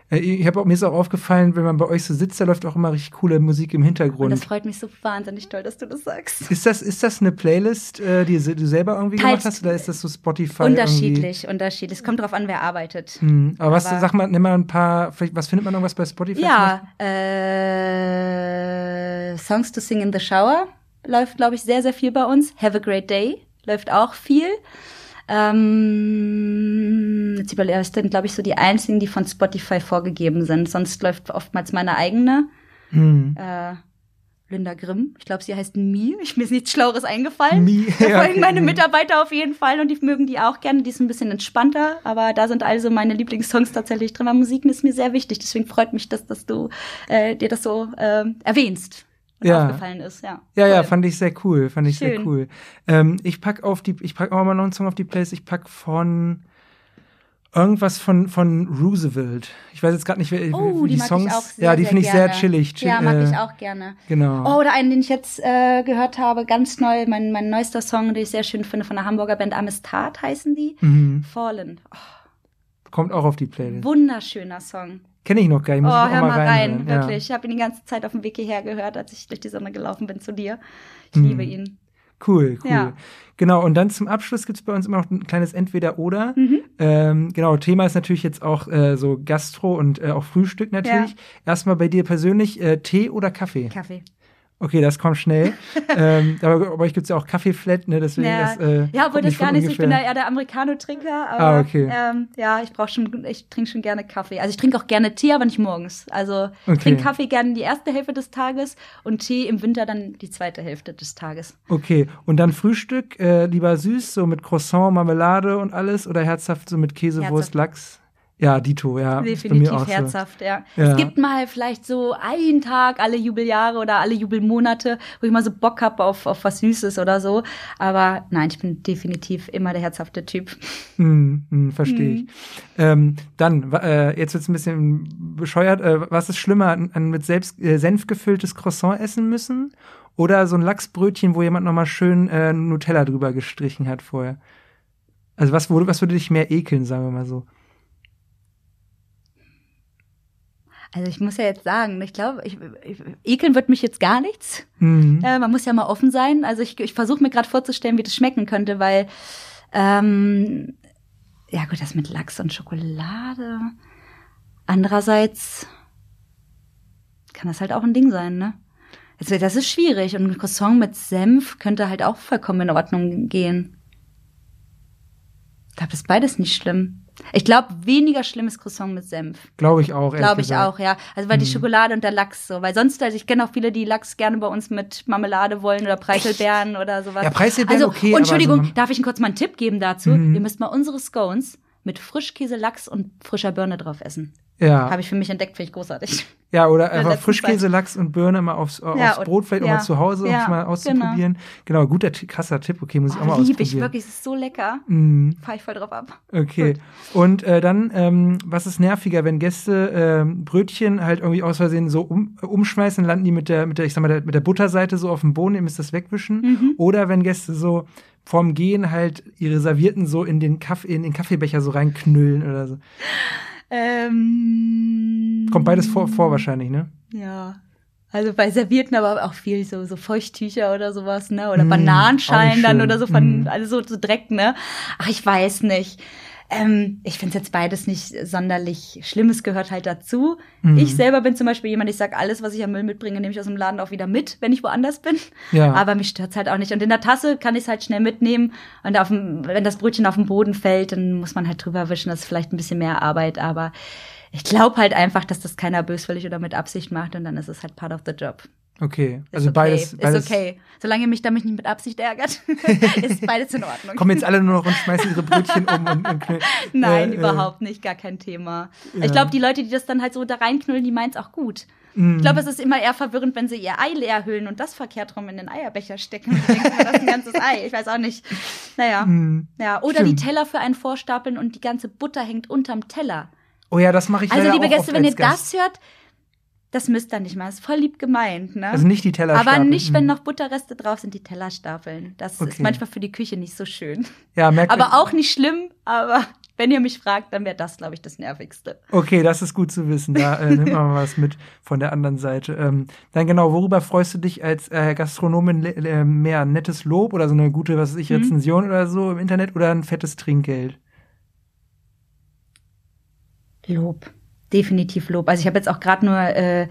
Äh, Ich habe auch, mir ist auch aufgefallen, wenn man bei euch so sitzt, da läuft auch immer richtig coole Musik im Und Hintergrund. das freut mich so wahnsinnig toll, dass du das sagst. Ist das, ist das eine Playlist, äh, die du selber irgendwie Teils- gemacht hast, oder ist das so Spotify? Unterschiedlich, unterschiedlich. Es kommt drauf an, wer arbeitet. Irgendwie? Hm. Aber was, Aber- sag mal, nimm mal ein paar, vielleicht, was findet man irgendwas bei Spotify? Ja, äh, Songs to Sing in the Shower läuft, glaube ich, sehr, sehr viel bei uns. Have a Great Day läuft auch viel. Ähm, überlege ich, sind, glaube ich, so die einzigen, die von Spotify vorgegeben sind. Sonst läuft oftmals meine eigene. Hm. Äh, Linda Grimm. Ich glaube, sie heißt Mi. Ich, mir ist nichts Schlaueres eingefallen. Mi, [LAUGHS] Da [LAUGHS] ja, folgen meine Mitarbeiter auf jeden Fall und die mögen die auch gerne. Die ist ein bisschen entspannter, aber da sind also meine Lieblingssongs tatsächlich drin. Weil Musik ist mir sehr wichtig. Deswegen freut mich, dass, dass du äh, dir das so äh, erwähnst und Ja. aufgefallen ist. Ja, Ja, ja, Cool. fand ich sehr cool, fand ich sehr Schön. cool. Ähm, ich pack auf die, ich pack auch mal noch einen Song auf die Playlist. Ich pack von irgendwas von von Roosevelt. Ich weiß jetzt gerade nicht, wer Oh, wie die, die, mag Songs. ich auch sehr, ja, die finde ich gerne. sehr chillig. Chill, Ja, mag äh, ich auch gerne. Genau. Oh, oder einen, den ich jetzt äh, gehört habe, ganz neu, mein, mein neuester Song, den ich sehr schön finde, von der Hamburger Band Amistad heißen die. Mhm. Fallen. Oh, Kommt auch auf die Playlist. wunderschöner Song. Kenne ich noch gar nicht. Oh, Muss ich auch hör mal rein. Ja. wirklich. Ich habe ihn die ganze Zeit auf dem Weg hierher gehört, als ich durch die Sonne gelaufen bin zu dir. Ich Mhm. liebe ihn. Cool, cool. Ja. Genau, und dann zum Abschluss gibt's bei uns immer noch ein kleines Entweder-Oder. Mhm. Ähm, genau, Thema ist natürlich jetzt auch äh, so Gastro und äh, auch Frühstück natürlich. Erstmal bei dir persönlich, äh, Tee oder Kaffee? Kaffee. Okay, das kommt schnell. [LAUGHS] ähm, aber bei euch gibt's ja auch Kaffeeflat, ne? Deswegen Ja, das, äh, ja obwohl das gar nicht so. Ich bin da eher der Americano-Trinker. Aber, Ah, okay. ähm, ja, ich brauche schon, ich trinke schon gerne Kaffee. Also ich trinke auch gerne Tee, aber nicht morgens. Also ich Okay. trinke Kaffee gerne die erste Hälfte des Tages und Tee im Winter dann die zweite Hälfte des Tages. Okay, und dann Frühstück, äh, lieber süß, so mit Croissant, Marmelade und alles oder herzhaft so mit Käse, Herzhaft. Wurst, Lachs? Ja, Dito, ja. Definitiv auch herzhaft, ja. Ja. Es gibt mal vielleicht so einen Tag alle Jubeljahre oder alle Jubelmonate, wo ich mal so Bock hab auf, auf was Süßes oder so. Aber nein, ich bin definitiv immer der herzhafte Typ. So. Hm, hm, Verstehe ich. Mhm. Ähm, dann, äh, jetzt wird's ein bisschen bescheuert. Äh, was ist schlimmer, an, an mit selbst äh, Senf gefülltes Croissant essen müssen oder so ein Lachsbrötchen, wo jemand nochmal schön äh, Nutella drüber gestrichen hat vorher? Also was, wurde, was würde dich mehr ekeln, sagen wir mal so? Also ich muss ja jetzt sagen, ich glaube, ich, ich, ekeln wird mich jetzt gar nichts. Mhm. Äh, man muss ja mal offen sein. Also ich, ich versuche mir gerade vorzustellen, wie das schmecken könnte, weil ähm, ja gut, das mit Lachs und Schokolade. Andererseits kann das halt auch ein Ding sein, ne? Also das ist schwierig und ein Croissant mit Senf könnte halt auch vollkommen in Ordnung gehen. Ich glaube, das ist beides nicht schlimm. Ich glaube, weniger schlimm ist Croissant mit Senf. Glaube ich auch. Glaube ich gesagt. auch, ja. Also weil die Mhm. Schokolade und der Lachs so. Weil sonst, also ich kenne auch viele, die Lachs gerne bei uns mit Marmelade wollen oder Preiselbeeren oder sowas. Ja, Preiselbeeren also, okay, Entschuldigung, so- darf ich Ihnen kurz mal einen Tipp geben dazu? Mhm. Ihr müsst mal unsere Scones mit Frischkäse, Lachs und frischer Birne drauf essen. Ja. Habe ich für mich entdeckt, finde ich großartig. Ja, oder der einfach Frischkäse, Lachs und Birne mal aufs, Ja, aufs und- Brot, vielleicht auch ja, mal zu Hause, um ja, es mal auszuprobieren. Genau, guter, Ti- krasser Tipp. Okay, muss ich auch mal Oh, lieb ausprobieren. ich wirklich, es ist so lecker. Mhm. Fahr ich voll drauf ab. Okay. Gut. Und äh, dann, ähm, was ist nerviger, wenn Gäste ähm, Brötchen halt irgendwie aus Versehen so um, umschmeißen, landen die mit der, mit der, ich sag mal, der, mit der Butterseite so auf dem Boden, ihr müsst das wegwischen. Mhm. Oder wenn Gäste so vorm Gehen halt ihre Servierten so in den Kaffee, in den Kaffeebecher so reinknüllen oder so. Ähm, Kommt beides vor, vor wahrscheinlich, ne? Ja. Also bei Servierten aber auch viel so, so Feuchttücher oder sowas, ne? Oder Mm, Bananenschalen dann oder so von, Mm. also so, so Dreck, ne? Ach, ich weiß nicht. Ähm, ich finde jetzt beides nicht sonderlich schlimm. Es gehört halt dazu. Mhm. Ich selber bin zum Beispiel jemand, ich sag alles, was ich am Müll mitbringe, nehme ich aus dem Laden auch wieder mit, wenn ich woanders bin. Ja. Aber mich stört's halt auch nicht. Und in der Tasse kann ich es halt schnell mitnehmen. Und auf dem, wenn das Brötchen auf den Boden fällt, dann muss man halt drüber wischen. Das ist vielleicht ein bisschen mehr Arbeit, aber ich glaube halt einfach, dass das keiner böswillig oder mit Absicht macht und dann ist es halt part of the job. Okay, also okay. beides, beides. Ist okay. Solange ihr mich damit nicht mit Absicht ärgert, [LAUGHS] ist beides in Ordnung. Kommen jetzt alle nur noch und schmeißen ihre Brötchen um und, und. [LAUGHS] Nein, Äh, äh, überhaupt nicht, gar kein Thema. Ja. Ich glaube, die Leute, die das dann halt so da reinknüllen, die meinen es auch gut. mm. Ich glaube, es ist immer eher verwirrend, wenn sie ihr Ei leer hüllen und das verkehrt rum in den Eierbecher stecken. Und denken, das ist ein ganzes Ei. Ich weiß auch nicht. Naja. Mm. Ja, oder Stimmt. die Teller für einen vorstapeln und die ganze Butter hängt unterm Teller. Oh ja, das mache ich Also, liebe Gäste, wenn ihr das hört, das müsst ihr nicht mal. Das ist voll lieb gemeint, ne? Also nicht die Teller Aber stapeln. nicht, wenn Mm. noch Butterreste drauf sind, die Teller stapeln. Das Okay. ist manchmal für die Küche nicht so schön. Ja, merkt Aber auch nicht schlimm, aber [LAUGHS] wenn ihr mich fragt, dann wäre das, glaube ich, das Nervigste. Okay, das ist gut zu wissen. Da äh, nimmt man mal was mit von der anderen Seite. Ähm, dann genau, worüber freust du dich als äh, Gastronomin äh, mehr? Ein nettes Lob oder so eine gute, was weiß ich, Mhm. Rezension oder so im Internet oder ein fettes Trinkgeld? Lob. Definitiv Lob. Also ich habe jetzt auch gerade nur äh,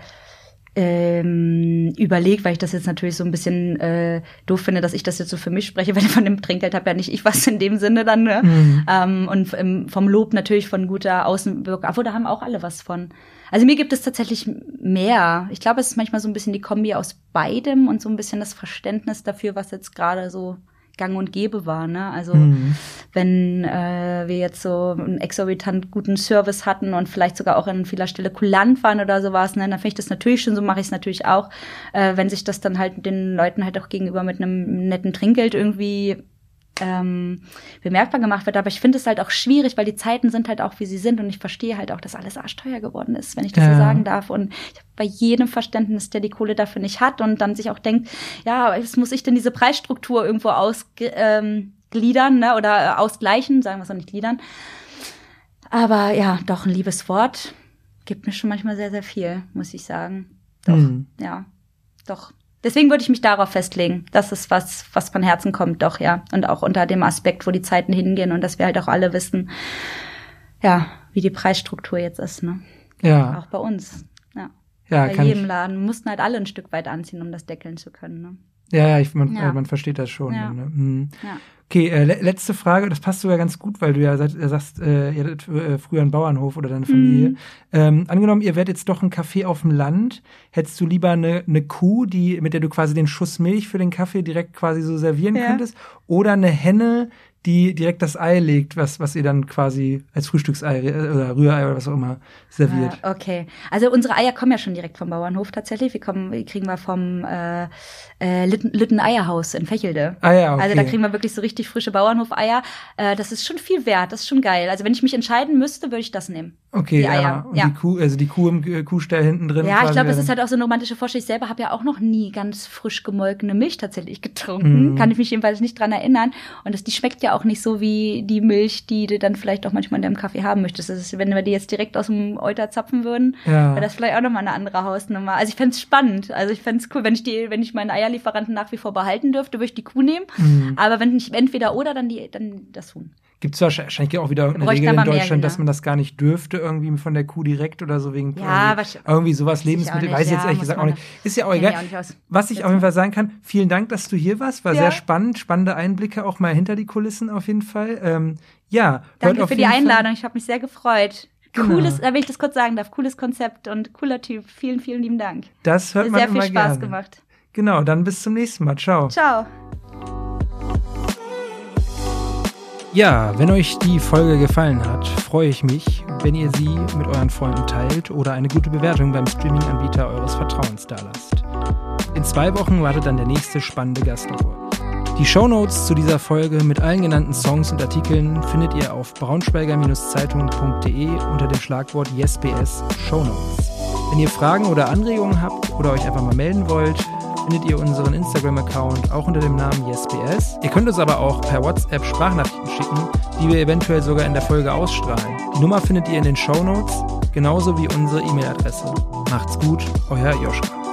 ähm, überlegt, weil ich das jetzt natürlich so ein bisschen äh, doof finde, dass ich das jetzt so für mich spreche, [LAUGHS] weil von dem Trinkgeld habe ja nicht ich was in dem Sinne dann. Ne? Mhm. Ähm, und ähm, vom Lob natürlich von guter Außenwirkung. Obwohl, da haben auch alle was von. Also mir gibt es tatsächlich mehr. Ich glaube, es ist manchmal so ein bisschen die Kombi aus beidem und so ein bisschen das Verständnis dafür, was jetzt gerade so gang und gäbe war. Ne? Also Mhm. wenn äh, wir jetzt so einen exorbitant guten Service hatten und vielleicht sogar auch an vieler Stelle kulant waren oder sowas, ne, dann finde ich das natürlich schon, so mache ich es natürlich auch, äh, wenn sich das dann halt den Leuten halt auch gegenüber mit einem netten Trinkgeld irgendwie ähm, bemerkbar gemacht wird. Aber ich finde es halt auch schwierig, weil die Zeiten sind halt auch, wie sie sind und ich verstehe halt auch, dass alles arschteuer geworden ist, wenn ich das Ja. so sagen darf. Und ich habe bei jedem Verständnis, der die Kohle dafür nicht hat und dann sich auch denkt, ja, was muss ich denn diese Preisstruktur irgendwo ausgliedern ähm, ne, oder ausgleichen, sagen wir es auch nicht gliedern. Aber ja, doch ein liebes Wort gibt mir schon manchmal sehr, sehr viel, muss ich sagen. Doch, Mhm. ja, doch. Deswegen würde ich mich darauf festlegen. Das ist was, was von Herzen kommt, doch, ja. Und auch unter dem Aspekt, wo die Zeiten hingehen und dass wir halt auch alle wissen, ja, wie die Preisstruktur jetzt ist, ne? Ja, Auch bei uns. Ja. ja, bei jedem Laden mussten halt alle ein Stück weit anziehen, um das deckeln zu können, ne? Ja, ja, ich, man, Ja. äh, man versteht das schon. Ja. Ne? Mhm. Ja. Okay, äh, le letzte Frage, das passt sogar ganz gut, weil du ja seit, äh, sagst, äh, ihr hattet äh, früher einen Bauernhof oder deine Familie. Mhm. Ähm, angenommen, ihr werdet jetzt doch ein Café auf dem Land, hättest du lieber eine, eine Kuh, die, mit der du quasi den Schuss Milch für den Kaffee direkt quasi so servieren Ja. könntest, oder eine Henne, die direkt das Ei legt, was, was ihr dann quasi als Frühstücksei äh, oder Rührei oder was auch immer serviert. Ah, okay. Also unsere Eier kommen ja schon direkt vom Bauernhof tatsächlich. Wir kommen, die kriegen wir vom äh, äh, Litten, Litten Eierhaus in Fächelde. Ah ja, okay. Also da kriegen wir wirklich so richtig frische Bauernhofeier. Äh, das ist schon viel wert, das ist schon geil. Also wenn ich mich entscheiden müsste, würde ich das nehmen. Okay, ja. Eier, Und ja. die Kuh, also die Kuh im äh, Kuhstall hinten drin. Ja, ich glaube, es wäre ist halt auch so eine romantische Vorstellung. Ich selber habe ja auch noch nie ganz frisch gemolkene Milch tatsächlich getrunken. Mhm. Kann ich mich jedenfalls nicht dran erinnern. Und das, die schmeckt ja auch nicht so wie die Milch, die du dann vielleicht auch manchmal in deinem Kaffee haben möchtest. Das ist, wenn wir die jetzt direkt aus dem Euter zapfen würden, Ja. wäre das vielleicht auch nochmal eine andere Hausnummer. Also ich fände es spannend. Also ich fände es cool, wenn ich die, wenn ich meinen Eierlieferanten nach wie vor behalten dürfte, würde ich die Kuh nehmen. Mhm. Aber wenn ich entweder oder, dann die, dann das Huhn. Gibt es wahrscheinlich auch wieder eine Regel in Deutschland, dass Hühner. man das gar nicht dürfte, irgendwie von der Kuh direkt oder so wegen Ja, irgendwie, irgendwie sowas, ich Lebensmittel, nicht, weiß ich jetzt ehrlich gesagt auch nicht. Ist ja auch egal. ich auch. Was ich auf jeden Fall sagen kann, vielen Dank, dass du hier warst. War Ja. sehr spannend, spannende Einblicke auch mal hinter die Kulissen auf jeden Fall. Ähm, ja, Danke für die Fall- Einladung. Ich habe mich sehr gefreut. Genau. Cooles, da will ich das kurz sagen darf, cooles Konzept und cooler Typ. Vielen, vielen lieben Dank. Das hört Hat man sehr viel Spaß gerne. gemacht. Genau, dann bis zum nächsten Mal. Ciao. Ciao. Ja, wenn euch die Folge gefallen hat, freue ich mich, wenn ihr sie mit euren Freunden teilt oder eine gute Bewertung beim Streaming-Anbieter eures Vertrauens dalasst. In zwei Wochen wartet dann der nächste spannende Gast auf euch. Die Shownotes zu dieser Folge mit allen genannten Songs und Artikeln findet ihr auf braunschweiger-zeitung.de unter dem Schlagwort YesBS Shownotes. Wenn ihr Fragen oder Anregungen habt oder euch einfach mal melden wollt, findet ihr unseren Instagram-Account auch unter dem Namen YesBS. Ihr könnt uns aber auch per WhatsApp Sprachnachrichten schicken, die wir eventuell sogar in der Folge ausstrahlen. Die Nummer findet ihr in den Shownotes, genauso wie unsere E-Mail-Adresse. Macht's gut, euer Joschka.